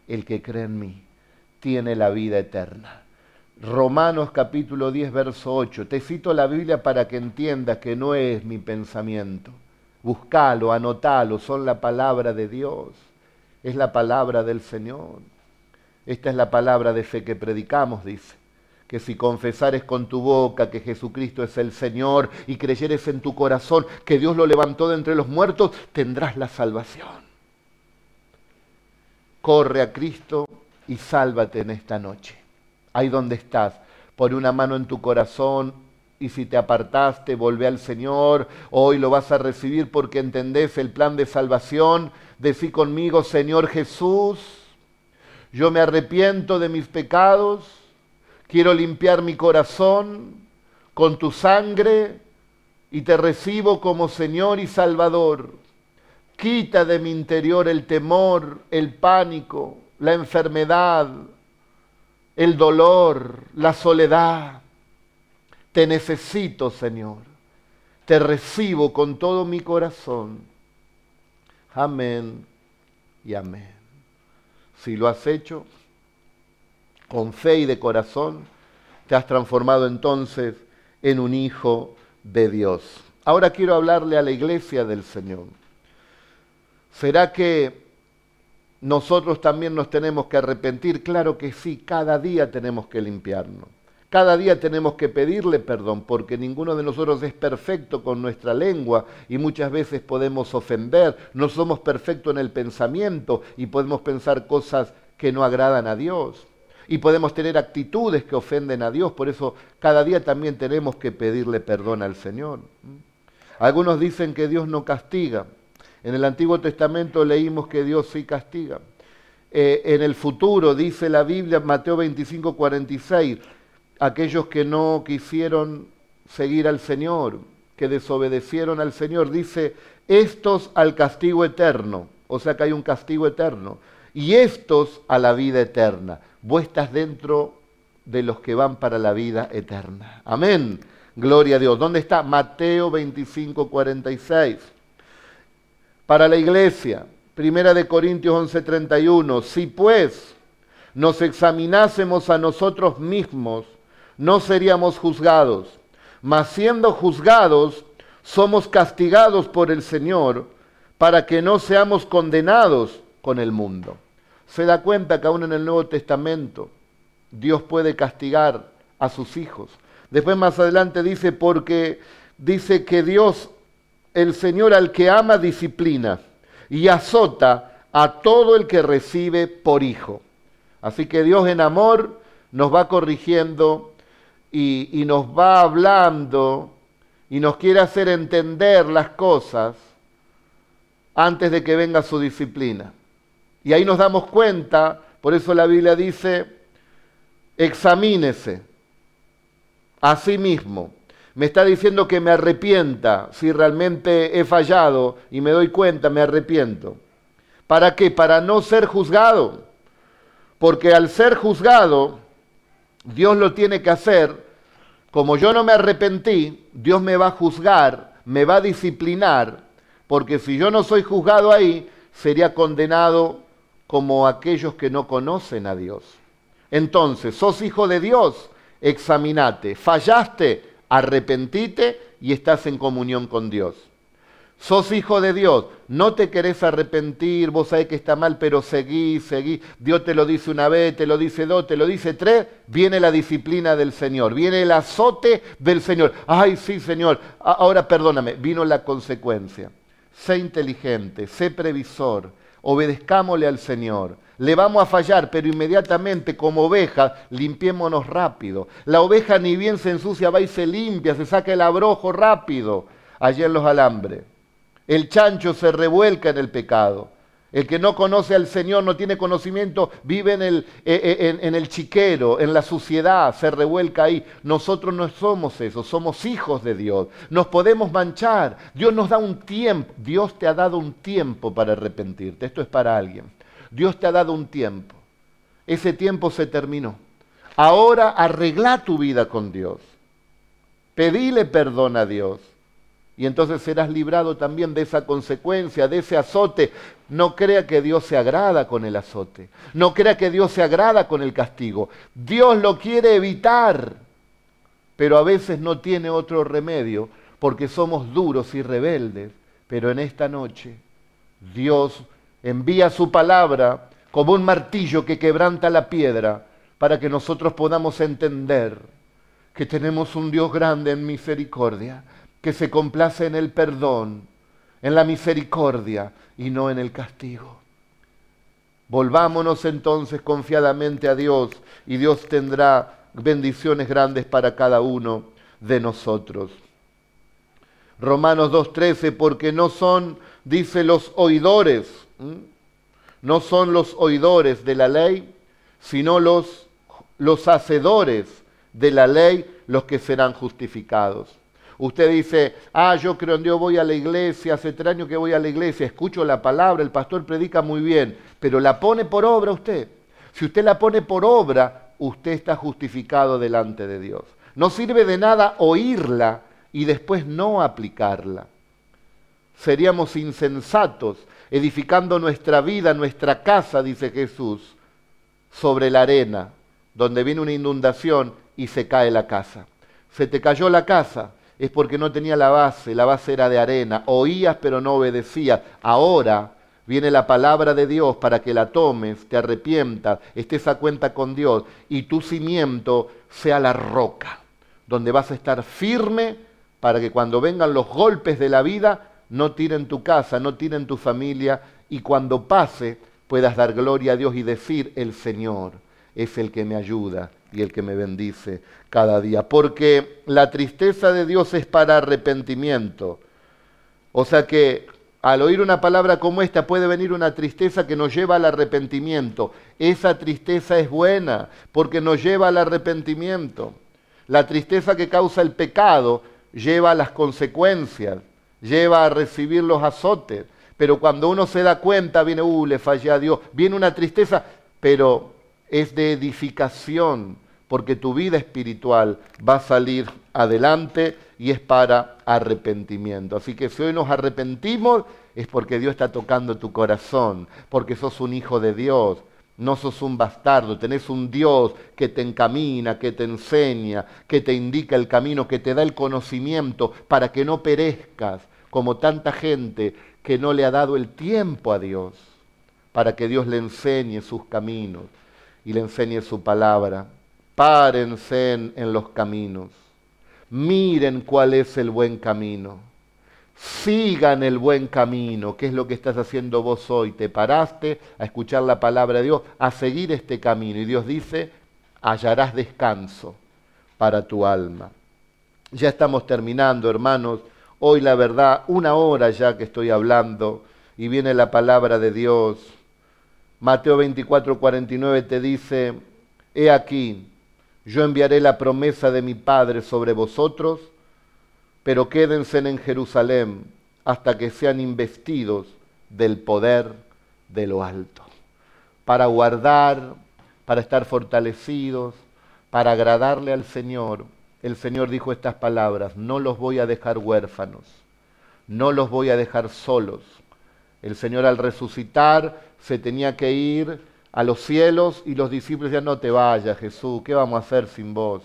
el que cree en mí tiene la vida eterna. Romanos capítulo 10, verso 8. Te cito la Biblia para que entiendas que no es mi pensamiento. Buscalo, anotalo, son la palabra de Dios es la palabra del Señor. Esta es la palabra de fe que predicamos, dice. Que si confesares con tu boca que Jesucristo es el Señor y creyeres en tu corazón que Dios lo levantó de entre los muertos, tendrás la salvación. Corre a Cristo y sálvate en esta noche. Ahí donde estás, pon una mano en tu corazón y si te apartaste, volvé al Señor. Hoy lo vas a recibir porque entendés el plan de salvación Decí conmigo, Señor Jesús, yo me arrepiento de mis pecados, quiero limpiar mi corazón, con tu sangre y te recibo como Señor y Salvador. Quita de mi interior el temor, el pánico, la enfermedad, el dolor, la soledad. Te necesito, Señor. Te recibo con todo mi corazón. Amén y amén. Si lo has hecho con fe y de corazón, te has transformado entonces en un hijo de Dios. Ahora quiero hablarle a la iglesia del Señor. ¿Será que nosotros también nos tenemos que arrepentir? Claro que sí, cada día tenemos que limpiarnos. Cada día tenemos que pedirle perdón porque ninguno de nosotros es perfecto con nuestra lengua y muchas veces podemos ofender. No somos perfectos en el pensamiento y podemos pensar cosas que no agradan a Dios. Y podemos tener actitudes que ofenden a Dios. Por eso cada día también tenemos que pedirle perdón al Señor. Algunos dicen que Dios no castiga. En el Antiguo Testamento leímos que Dios sí castiga. Eh, en el futuro, dice la Biblia, Mateo 25, 46, aquellos que no quisieron seguir al Señor, que desobedecieron al Señor, dice, estos al castigo eterno, o sea que hay un castigo eterno, y estos a la vida eterna. Vos estás dentro de los que van para la vida eterna. Amén. Gloria a Dios. ¿Dónde está? Mateo 25, 46. Para la iglesia, Primera de Corintios 11, 31. Si pues nos examinásemos a nosotros mismos, no seríamos juzgados. Mas siendo juzgados, somos castigados por el Señor para que no seamos condenados con el mundo. Se da cuenta que aún en el Nuevo Testamento Dios puede castigar a sus hijos. Después más adelante dice, porque dice que Dios, el Señor al que ama, disciplina y azota a todo el que recibe por hijo. Así que Dios en amor nos va corrigiendo y, nos va hablando y nos quiere hacer entender las cosas antes de que venga su disciplina. Y ahí nos damos cuenta, por eso la Biblia dice, examínese a sí mismo. Me está diciendo que me arrepienta si realmente he fallado y me doy cuenta, me arrepiento. ¿Para qué? Para no ser juzgado. Porque al ser juzgado, Dios lo tiene que hacer. Como yo no me arrepentí, Dios me va a juzgar, me va a disciplinar, porque si yo no soy juzgado ahí, sería condenado como aquellos que no conocen a Dios. Entonces, sos hijo de Dios, examinate. Fallaste, arrepentite y estás en comunión con Dios. Sos hijo de Dios, no te querés arrepentir, vos sabés que está mal, pero seguí, seguí. Dios te lo dice una vez, te lo dice dos, te lo dice tres, viene la disciplina del Señor, viene el azote del Señor. Ay, sí, Señor, ahora perdóname, vino la consecuencia. Sé inteligente, sé previsor, obedezcámosle al Señor. Le vamos a fallar, pero inmediatamente como oveja, limpiémonos rápido. La oveja ni bien se ensucia, va y se limpia, se saca el abrojo rápido allí en los alambres. El chancho se revuelca en el pecado. El que no conoce al Señor, no tiene conocimiento, vive en el, eh, eh, en, el chiquero, en la suciedad, se revuelca ahí. Nosotros no somos eso, somos hijos de Dios. Nos podemos manchar. Dios nos da un tiempo. Dios te ha dado un tiempo para arrepentirte. Esto es para alguien. Dios te ha dado un tiempo. Ese tiempo se terminó. Ahora arregla tu vida con Dios. Pedile perdón a Dios y entonces serás librado también de esa consecuencia, de ese azote. No crea que Dios se agrada con el azote. No crea que Dios se agrada con el castigo. Dios lo quiere evitar, pero a veces no tiene otro remedio porque somos duros y rebeldes. Pero en esta noche Dios envía su palabra como un martillo que quebranta la piedra para que nosotros podamos entender que tenemos un Dios grande en misericordia que se complace en el perdón, en la misericordia y no en el castigo. Volvámonos entonces confiadamente a Dios y Dios tendrá bendiciones grandes para cada uno de nosotros. Romanos 2.13, porque no son, dice, los oidores, no son los oidores de la ley, sino los, los hacedores de la ley los que serán justificados. Usted dice, ah, yo creo en Dios, voy a la iglesia, hace tres años que voy a la iglesia, escucho la palabra, el pastor predica muy bien, pero la pone por obra usted. Si usted la pone por obra, usted está justificado delante de Dios. No sirve de nada oírla y después no aplicarla. Seríamos insensatos edificando nuestra vida, nuestra casa, dice Jesús, sobre la arena, donde viene una inundación y se cae la casa. Se te cayó la casa, es porque no tenía la base, la base era de arena, oías pero no obedecías. Ahora viene la palabra de Dios para que la tomes, te arrepientas, estés a cuenta con Dios y tu cimiento sea la roca, donde vas a estar firme para que cuando vengan los golpes de la vida no tiren tu casa, no tiren tu familia y cuando pase puedas dar gloria a Dios y decir, el Señor es el que me ayuda y el que me bendice cada día. Porque la tristeza de Dios es para arrepentimiento. O sea que al oír una palabra como esta puede venir una tristeza que nos lleva al arrepentimiento. Esa tristeza es buena porque nos lleva al arrepentimiento. La tristeza que causa el pecado lleva a las consecuencias, lleva a recibir los azotes. Pero cuando uno se da cuenta, viene, uh, le fallé a Dios, viene una tristeza, pero es de edificación, porque tu vida espiritual va a salir adelante y es para arrepentimiento. Así que si hoy nos arrepentimos es porque Dios está tocando tu corazón, porque sos un hijo de Dios, no sos un bastardo, tenés un Dios que te encamina, que te enseña, que te indica el camino, que te da el conocimiento para que no perezcas como tanta gente que no le ha dado el tiempo a Dios, para que Dios le enseñe sus caminos y le enseñe su palabra. Párense en, los caminos. Miren cuál es el buen camino. Sigan el buen camino, que es lo que estás haciendo vos hoy. Te paraste a escuchar la palabra de Dios, a seguir este camino. Y Dios dice, hallarás descanso para tu alma. Ya estamos terminando, hermanos. Hoy la verdad, una hora ya que estoy hablando y viene la palabra de Dios. Mateo 24, 49 te dice, he aquí, yo enviaré la promesa de mi Padre sobre vosotros, pero quédense en Jerusalén hasta que sean investidos del poder de lo alto, para guardar, para estar fortalecidos, para agradarle al Señor. El Señor dijo estas palabras, no los voy a dejar huérfanos, no los voy a dejar solos. El Señor al resucitar se tenía que ir a los cielos y los discípulos decían, no te vayas Jesús, ¿qué vamos a hacer sin vos?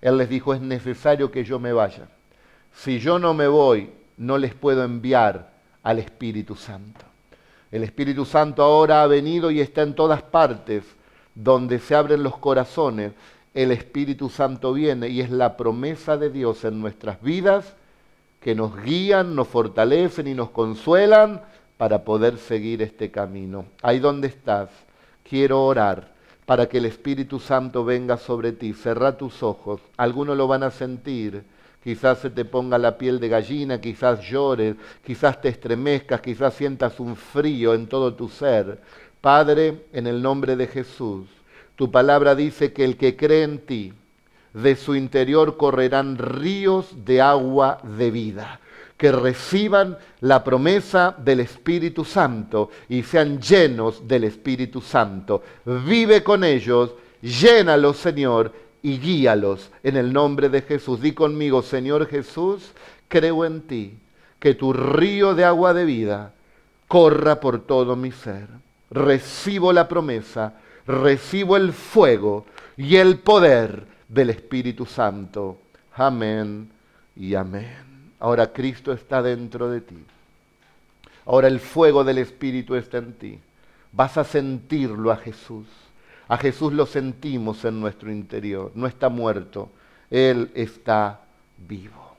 Él les dijo, es necesario que yo me vaya. Si yo no me voy, no les puedo enviar al Espíritu Santo. El Espíritu Santo ahora ha venido y está en todas partes donde se abren los corazones. El Espíritu Santo viene y es la promesa de Dios en nuestras vidas que nos guían, nos fortalecen y nos consuelan para poder seguir este camino. Ahí donde estás, quiero orar para que el Espíritu Santo venga sobre ti. Cerra tus ojos. Algunos lo van a sentir. Quizás se te ponga la piel de gallina, quizás llores, quizás te estremezcas, quizás sientas un frío en todo tu ser. Padre, en el nombre de Jesús, tu palabra dice que el que cree en ti, de su interior correrán ríos de agua de vida que reciban la promesa del Espíritu Santo y sean llenos del Espíritu Santo. Vive con ellos, llénalos, Señor, y guíalos en el nombre de Jesús. Di conmigo, Señor Jesús, creo en ti, que tu río de agua de vida corra por todo mi ser. Recibo la promesa, recibo el fuego y el poder del Espíritu Santo. Amén y amén. Ahora Cristo está dentro de ti. Ahora el fuego del Espíritu está en ti. Vas a sentirlo a Jesús. A Jesús lo sentimos en nuestro interior. No está muerto. Él está vivo.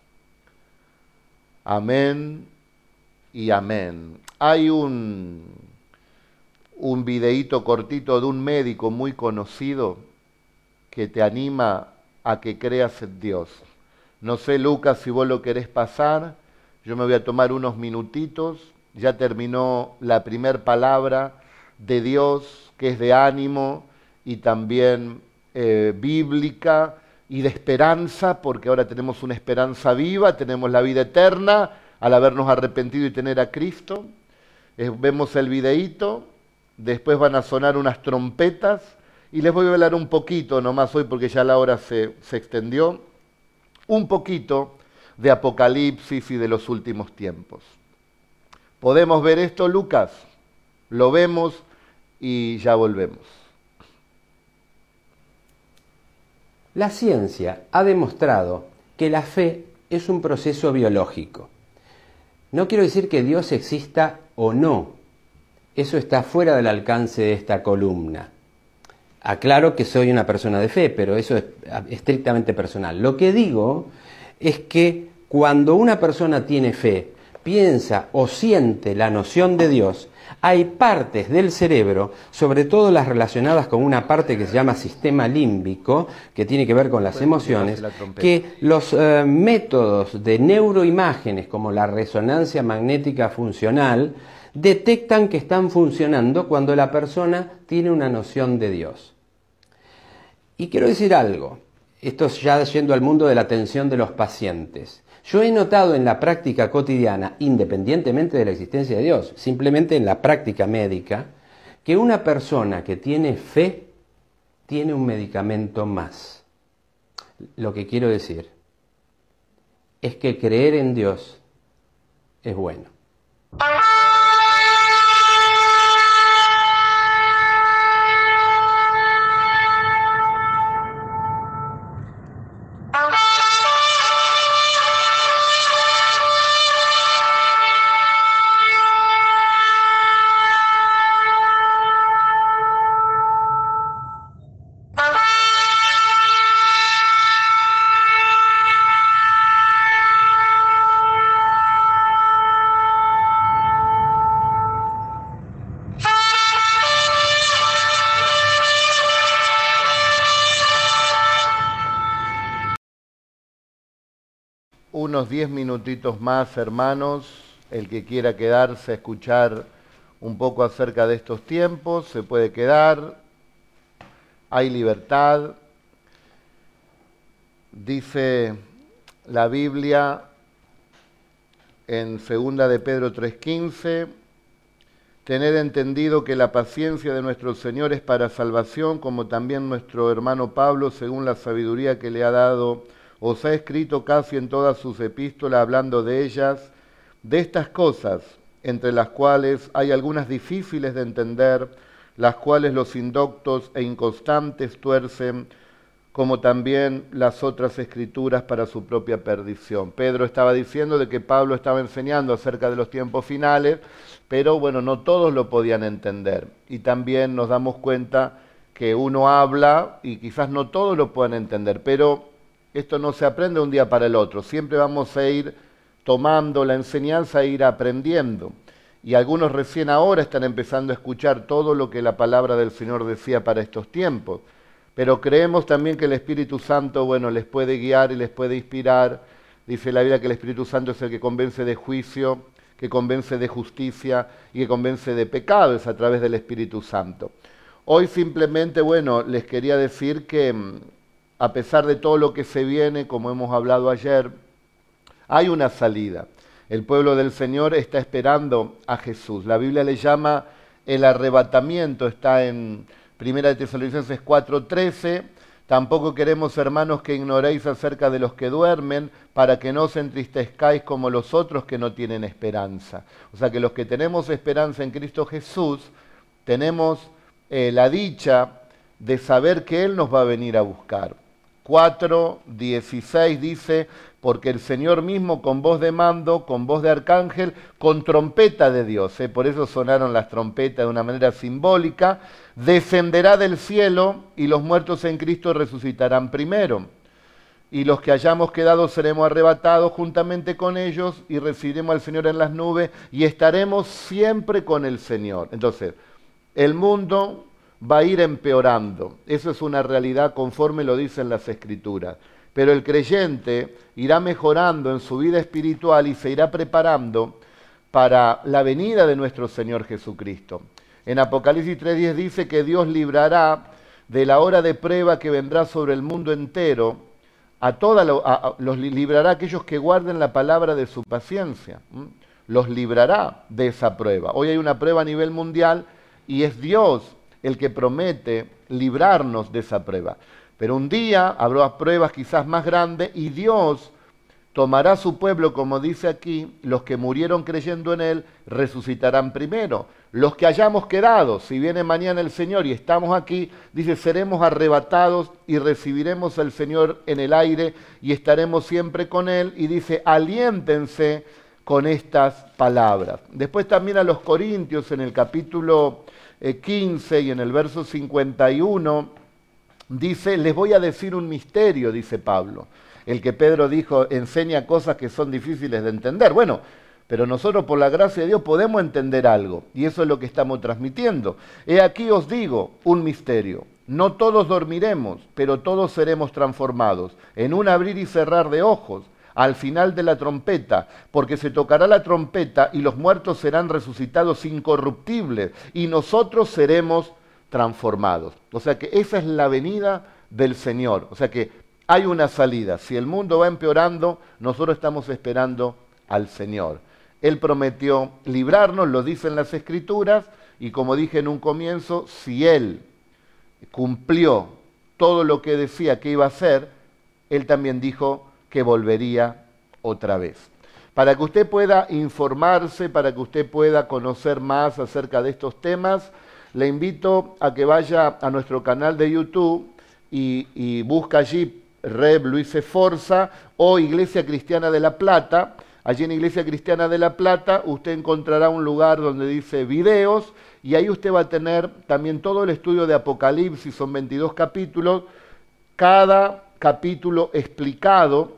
Amén y amén. Hay un, un videíto cortito de un médico muy conocido que te anima a que creas en Dios. No sé, Lucas, si vos lo querés pasar. Yo me voy a tomar unos minutitos. Ya terminó la primer palabra de Dios, que es de ánimo y también eh, bíblica. y de esperanza, porque ahora tenemos una esperanza viva, tenemos la vida eterna al habernos arrepentido y tener a Cristo. vemos el videíto, después van a sonar unas trompetas y les voy a hablar un poquito, nomás hoy porque ya la hora se, se extendió, un poquito de Apocalipsis y de los últimos tiempos. ¿Podemos ver esto, Lucas? Lo vemos y ya volvemos. La ciencia ha demostrado que la fe es un proceso biológico. No quiero decir que Dios exista o no. Eso está fuera del alcance de esta columna. Aclaro que soy una persona de fe, pero eso es estrictamente personal. Lo que digo es que cuando una persona tiene fe, piensa o siente la noción de Dios, hay partes del cerebro, sobre todo las relacionadas con una parte que se llama sistema límbico, que tiene que ver con las emociones, que los eh, métodos de neuroimágenes, como la resonancia magnética funcional, detectan que están funcionando cuando la persona tiene una noción de Dios. Y quiero decir algo, esto ya yendo al mundo de la atención de los pacientes. Yo he notado en la práctica cotidiana, independientemente de la existencia de Dios, simplemente en la práctica médica, que una persona que tiene fe tiene un medicamento más. Lo que quiero decir es que creer en Dios es bueno. Unos diez minutitos más, hermanos. El que quiera quedarse a escuchar un poco acerca de estos tiempos, se puede quedar. Hay libertad. Dice la Biblia en segunda de Pedro 3:15, tener entendido que la paciencia de nuestro Señor es para salvación, como también nuestro hermano Pablo, según la sabiduría que le ha dado os ha escrito casi en todas sus epístolas hablando de ellas, de estas cosas, entre las cuales hay algunas difíciles de entender, las cuales los indoctos e inconstantes tuercen, como también las otras escrituras para su propia perdición. Pedro estaba diciendo de que Pablo estaba enseñando acerca de los tiempos finales, pero bueno, no todos lo podían entender. Y también nos damos cuenta que uno habla y quizás no todos lo puedan entender, pero esto no se aprende un día para el otro, siempre vamos a ir tomando la enseñanza e ir aprendiendo. Y algunos recién ahora están empezando a escuchar todo lo que la palabra del Señor decía para estos tiempos. Pero creemos también que el Espíritu Santo, bueno, les puede guiar y les puede inspirar. Dice la Biblia que el Espíritu Santo es el que convence de juicio, que convence de justicia y que convence de pecado, es a través del Espíritu Santo. Hoy simplemente, bueno, les quería decir que mm, a pesar de todo lo que se viene, como hemos hablado ayer, hay una salida. El pueblo del Señor está esperando a Jesús. La Biblia le llama el arrebatamiento, está en 1 de Tesalonicenses 4:13. Tampoco queremos, hermanos, que ignoréis acerca de los que duermen, para que no os entristezcáis como los otros que no tienen esperanza. O sea que los que tenemos esperanza en Cristo Jesús, tenemos eh, la dicha de saber que Él nos va a venir a buscar. 4, 16 dice, porque el Señor mismo con voz de mando, con voz de arcángel, con trompeta de Dios, ¿eh? por eso sonaron las trompetas de una manera simbólica, descenderá del cielo y los muertos en Cristo resucitarán primero. Y los que hayamos quedado seremos arrebatados juntamente con ellos y recibiremos al Señor en las nubes y estaremos siempre con el Señor. Entonces, el mundo va a ir empeorando. Eso es una realidad conforme lo dicen las escrituras. Pero el creyente irá mejorando en su vida espiritual y se irá preparando para la venida de nuestro Señor Jesucristo. En Apocalipsis 3.10 dice que Dios librará de la hora de prueba que vendrá sobre el mundo entero a toda los librará aquellos que guarden la palabra de su paciencia. Los librará de esa prueba. Hoy hay una prueba a nivel mundial y es Dios el que promete librarnos de esa prueba. Pero un día habrá pruebas quizás más grandes y Dios tomará su pueblo, como dice aquí, los que murieron creyendo en Él resucitarán primero. Los que hayamos quedado, si viene mañana el Señor y estamos aquí, dice, seremos arrebatados y recibiremos al Señor en el aire y estaremos siempre con Él. Y dice, aliéntense con estas palabras. Después también a los Corintios en el capítulo 15 eh, y en el verso 51, dice, les voy a decir un misterio, dice Pablo el que Pedro dijo enseña cosas que son difíciles de entender. Bueno, pero nosotros por la gracia de Dios podemos entender algo y eso es lo que estamos transmitiendo. He aquí os digo un misterio. No todos dormiremos, pero todos seremos transformados en un abrir y cerrar de ojos al final de la trompeta, porque se tocará la trompeta y los muertos serán resucitados incorruptibles y nosotros seremos transformados. O sea que esa es la venida del Señor. O sea que hay una salida. Si el mundo va empeorando, nosotros estamos esperando al Señor. Él prometió librarnos, lo dicen las escrituras, y como dije en un comienzo, si Él cumplió todo lo que decía que iba a hacer, Él también dijo que volvería otra vez. Para que usted pueda informarse, para que usted pueda conocer más acerca de estos temas, le invito a que vaya a nuestro canal de YouTube y, y busca allí Reb Luis Forza o Iglesia Cristiana de La Plata. Allí en Iglesia Cristiana de La Plata usted encontrará un lugar donde dice videos y ahí usted va a tener también todo el estudio de Apocalipsis, son 22 capítulos, cada capítulo explicado,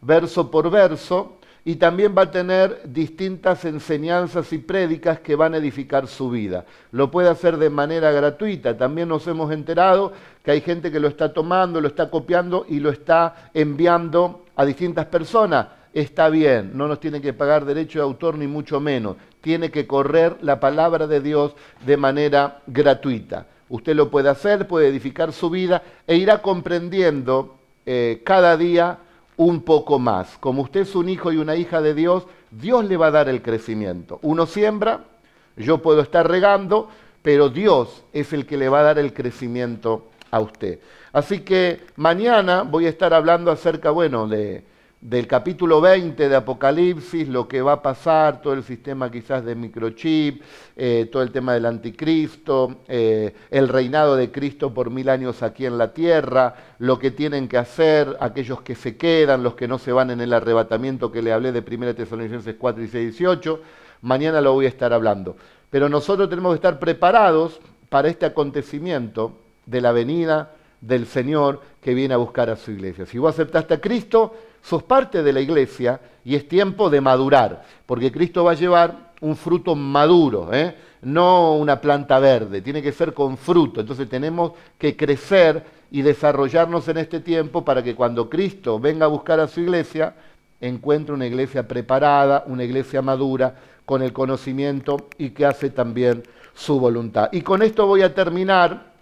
verso por verso, y también va a tener distintas enseñanzas y prédicas que van a edificar su vida. Lo puede hacer de manera gratuita. También nos hemos enterado que hay gente que lo está tomando, lo está copiando y lo está enviando a distintas personas. Está bien, no nos tiene que pagar derecho de autor ni mucho menos. Tiene que correr la palabra de Dios de manera gratuita. Usted lo puede hacer, puede edificar su vida e irá comprendiendo eh, cada día un poco más. Como usted es un hijo y una hija de Dios, Dios le va a dar el crecimiento. Uno siembra, yo puedo estar regando, pero Dios es el que le va a dar el crecimiento a usted. Así que mañana voy a estar hablando acerca, bueno, de, del capítulo 20 de Apocalipsis, lo que va a pasar, todo el sistema quizás de microchip, eh, todo el tema del anticristo, eh, el reinado de Cristo por mil años aquí en la tierra, lo que tienen que hacer aquellos que se quedan, los que no se van en el arrebatamiento que le hablé de 1 Tesalonicenses 4 y 6, 18. Mañana lo voy a estar hablando. Pero nosotros tenemos que estar preparados para este acontecimiento de la venida del Señor que viene a buscar a su iglesia. Si vos aceptaste a Cristo, sos parte de la iglesia y es tiempo de madurar, porque Cristo va a llevar un fruto maduro, ¿eh? no una planta verde, tiene que ser con fruto. Entonces tenemos que crecer y desarrollarnos en este tiempo para que cuando Cristo venga a buscar a su iglesia, encuentre una iglesia preparada, una iglesia madura, con el conocimiento y que hace también su voluntad. Y con esto voy a terminar.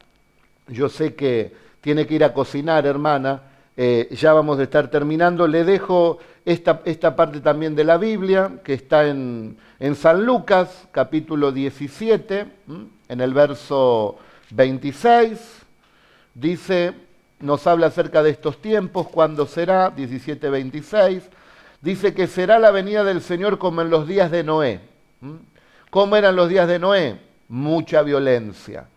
Yo sé que tiene que ir a cocinar, hermana, eh, ya vamos a estar terminando. Le dejo esta, esta parte también de la Biblia, que está en, en San Lucas, capítulo 17, en el verso 26. Dice, nos habla acerca de estos tiempos, cuándo será, 17-26. Dice que será la venida del Señor como en los días de Noé. ¿Cómo eran los días de Noé? Mucha violencia.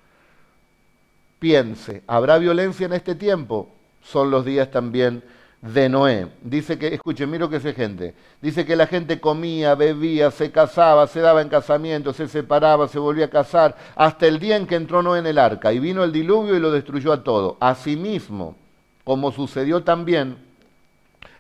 Piense, ¿habrá violencia en este tiempo? Son los días también de Noé. Dice que, escuchen, miro que es gente. Dice que la gente comía, bebía, se casaba, se daba en casamiento, se separaba, se volvía a casar, hasta el día en que entró Noé en el arca y vino el diluvio y lo destruyó a todo. Asimismo, como sucedió también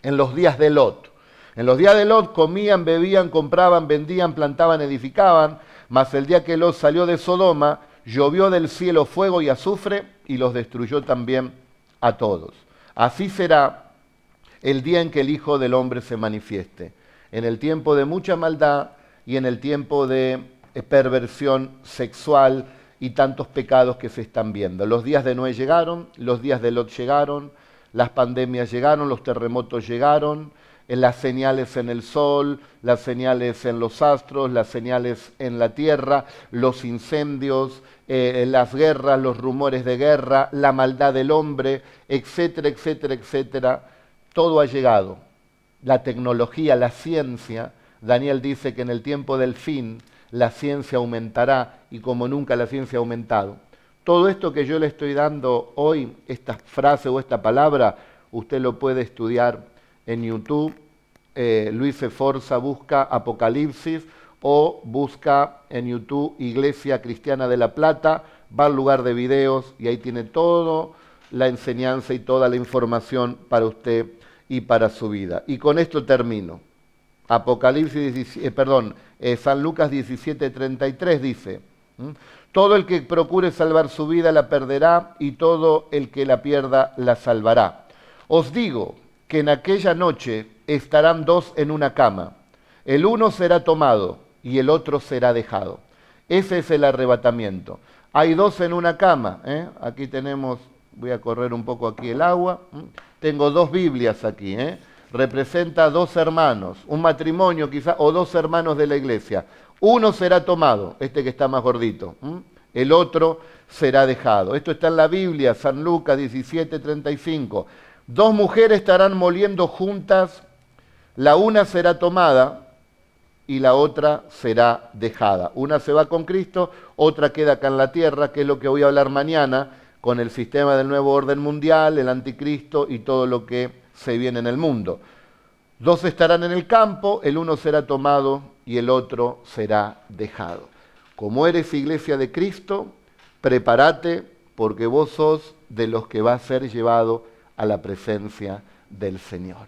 en los días de Lot. En los días de Lot comían, bebían, compraban, vendían, plantaban, edificaban, mas el día que Lot salió de Sodoma, llovió del cielo fuego y azufre y los destruyó también a todos. Así será el día en que el Hijo del Hombre se manifieste, en el tiempo de mucha maldad y en el tiempo de perversión sexual y tantos pecados que se están viendo. Los días de Noé llegaron, los días de Lot llegaron, las pandemias llegaron, los terremotos llegaron, las señales en el sol, las señales en los astros, las señales en la tierra, los incendios, eh, las guerras, los rumores de guerra, la maldad del hombre, etcétera, etcétera, etcétera. Todo ha llegado. La tecnología, la ciencia, Daniel dice que en el tiempo del fin la ciencia aumentará y como nunca la ciencia ha aumentado. Todo esto que yo le estoy dando hoy, esta frase o esta palabra, usted lo puede estudiar en YouTube. Eh, Luis Forza busca Apocalipsis o busca en YouTube Iglesia Cristiana de la Plata, va al lugar de videos y ahí tiene toda la enseñanza y toda la información para usted y para su vida. Y con esto termino. Apocalipsis, eh, perdón, eh, San Lucas 17:33 dice, todo el que procure salvar su vida la perderá y todo el que la pierda la salvará. Os digo que en aquella noche estarán dos en una cama. El uno será tomado y el otro será dejado. Ese es el arrebatamiento. Hay dos en una cama. ¿eh? Aquí tenemos, voy a correr un poco aquí el agua. Tengo dos Biblias aquí. ¿eh? Representa dos hermanos, un matrimonio quizá, o dos hermanos de la iglesia. Uno será tomado, este que está más gordito. El otro será dejado. Esto está en la Biblia, San Lucas 17, 35. Dos mujeres estarán moliendo juntas, la una será tomada y la otra será dejada. Una se va con Cristo, otra queda acá en la tierra, que es lo que voy a hablar mañana con el sistema del nuevo orden mundial, el anticristo y todo lo que se viene en el mundo. Dos estarán en el campo, el uno será tomado y el otro será dejado. Como eres iglesia de Cristo, prepárate porque vos sos de los que va a ser llevado a la presencia del Señor.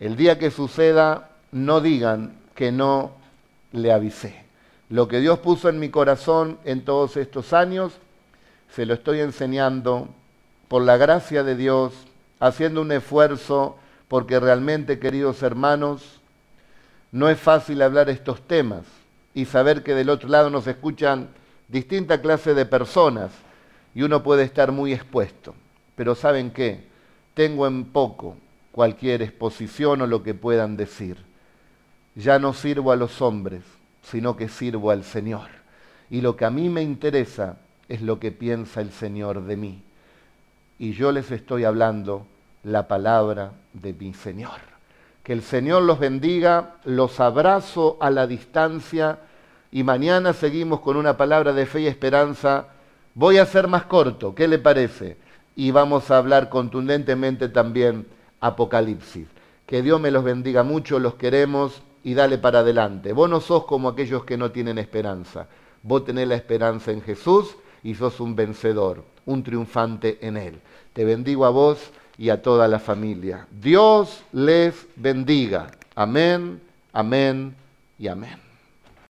El día que suceda, no digan que no le avisé. Lo que Dios puso en mi corazón en todos estos años, se lo estoy enseñando por la gracia de Dios, haciendo un esfuerzo, porque realmente, queridos hermanos, no es fácil hablar estos temas y saber que del otro lado nos escuchan distinta clase de personas y uno puede estar muy expuesto. Pero ¿saben qué? tengo en poco cualquier exposición o lo que puedan decir. Ya no sirvo a los hombres, sino que sirvo al Señor. Y lo que a mí me interesa es lo que piensa el Señor de mí. Y yo les estoy hablando la palabra de mi Señor. Que el Señor los bendiga, los abrazo a la distancia y mañana seguimos con una palabra de fe y esperanza. Voy a ser más corto, ¿qué le parece? y vamos a hablar contundentemente también Apocalipsis. Que Dios me los bendiga mucho, los queremos y dale para adelante. Vos no sos como aquellos que no tienen esperanza. Vos tenés la esperanza en Jesús y sos un vencedor, un triunfante en Él. Te bendigo a vos y a toda la familia. Dios les bendiga. Amén, amén y amén.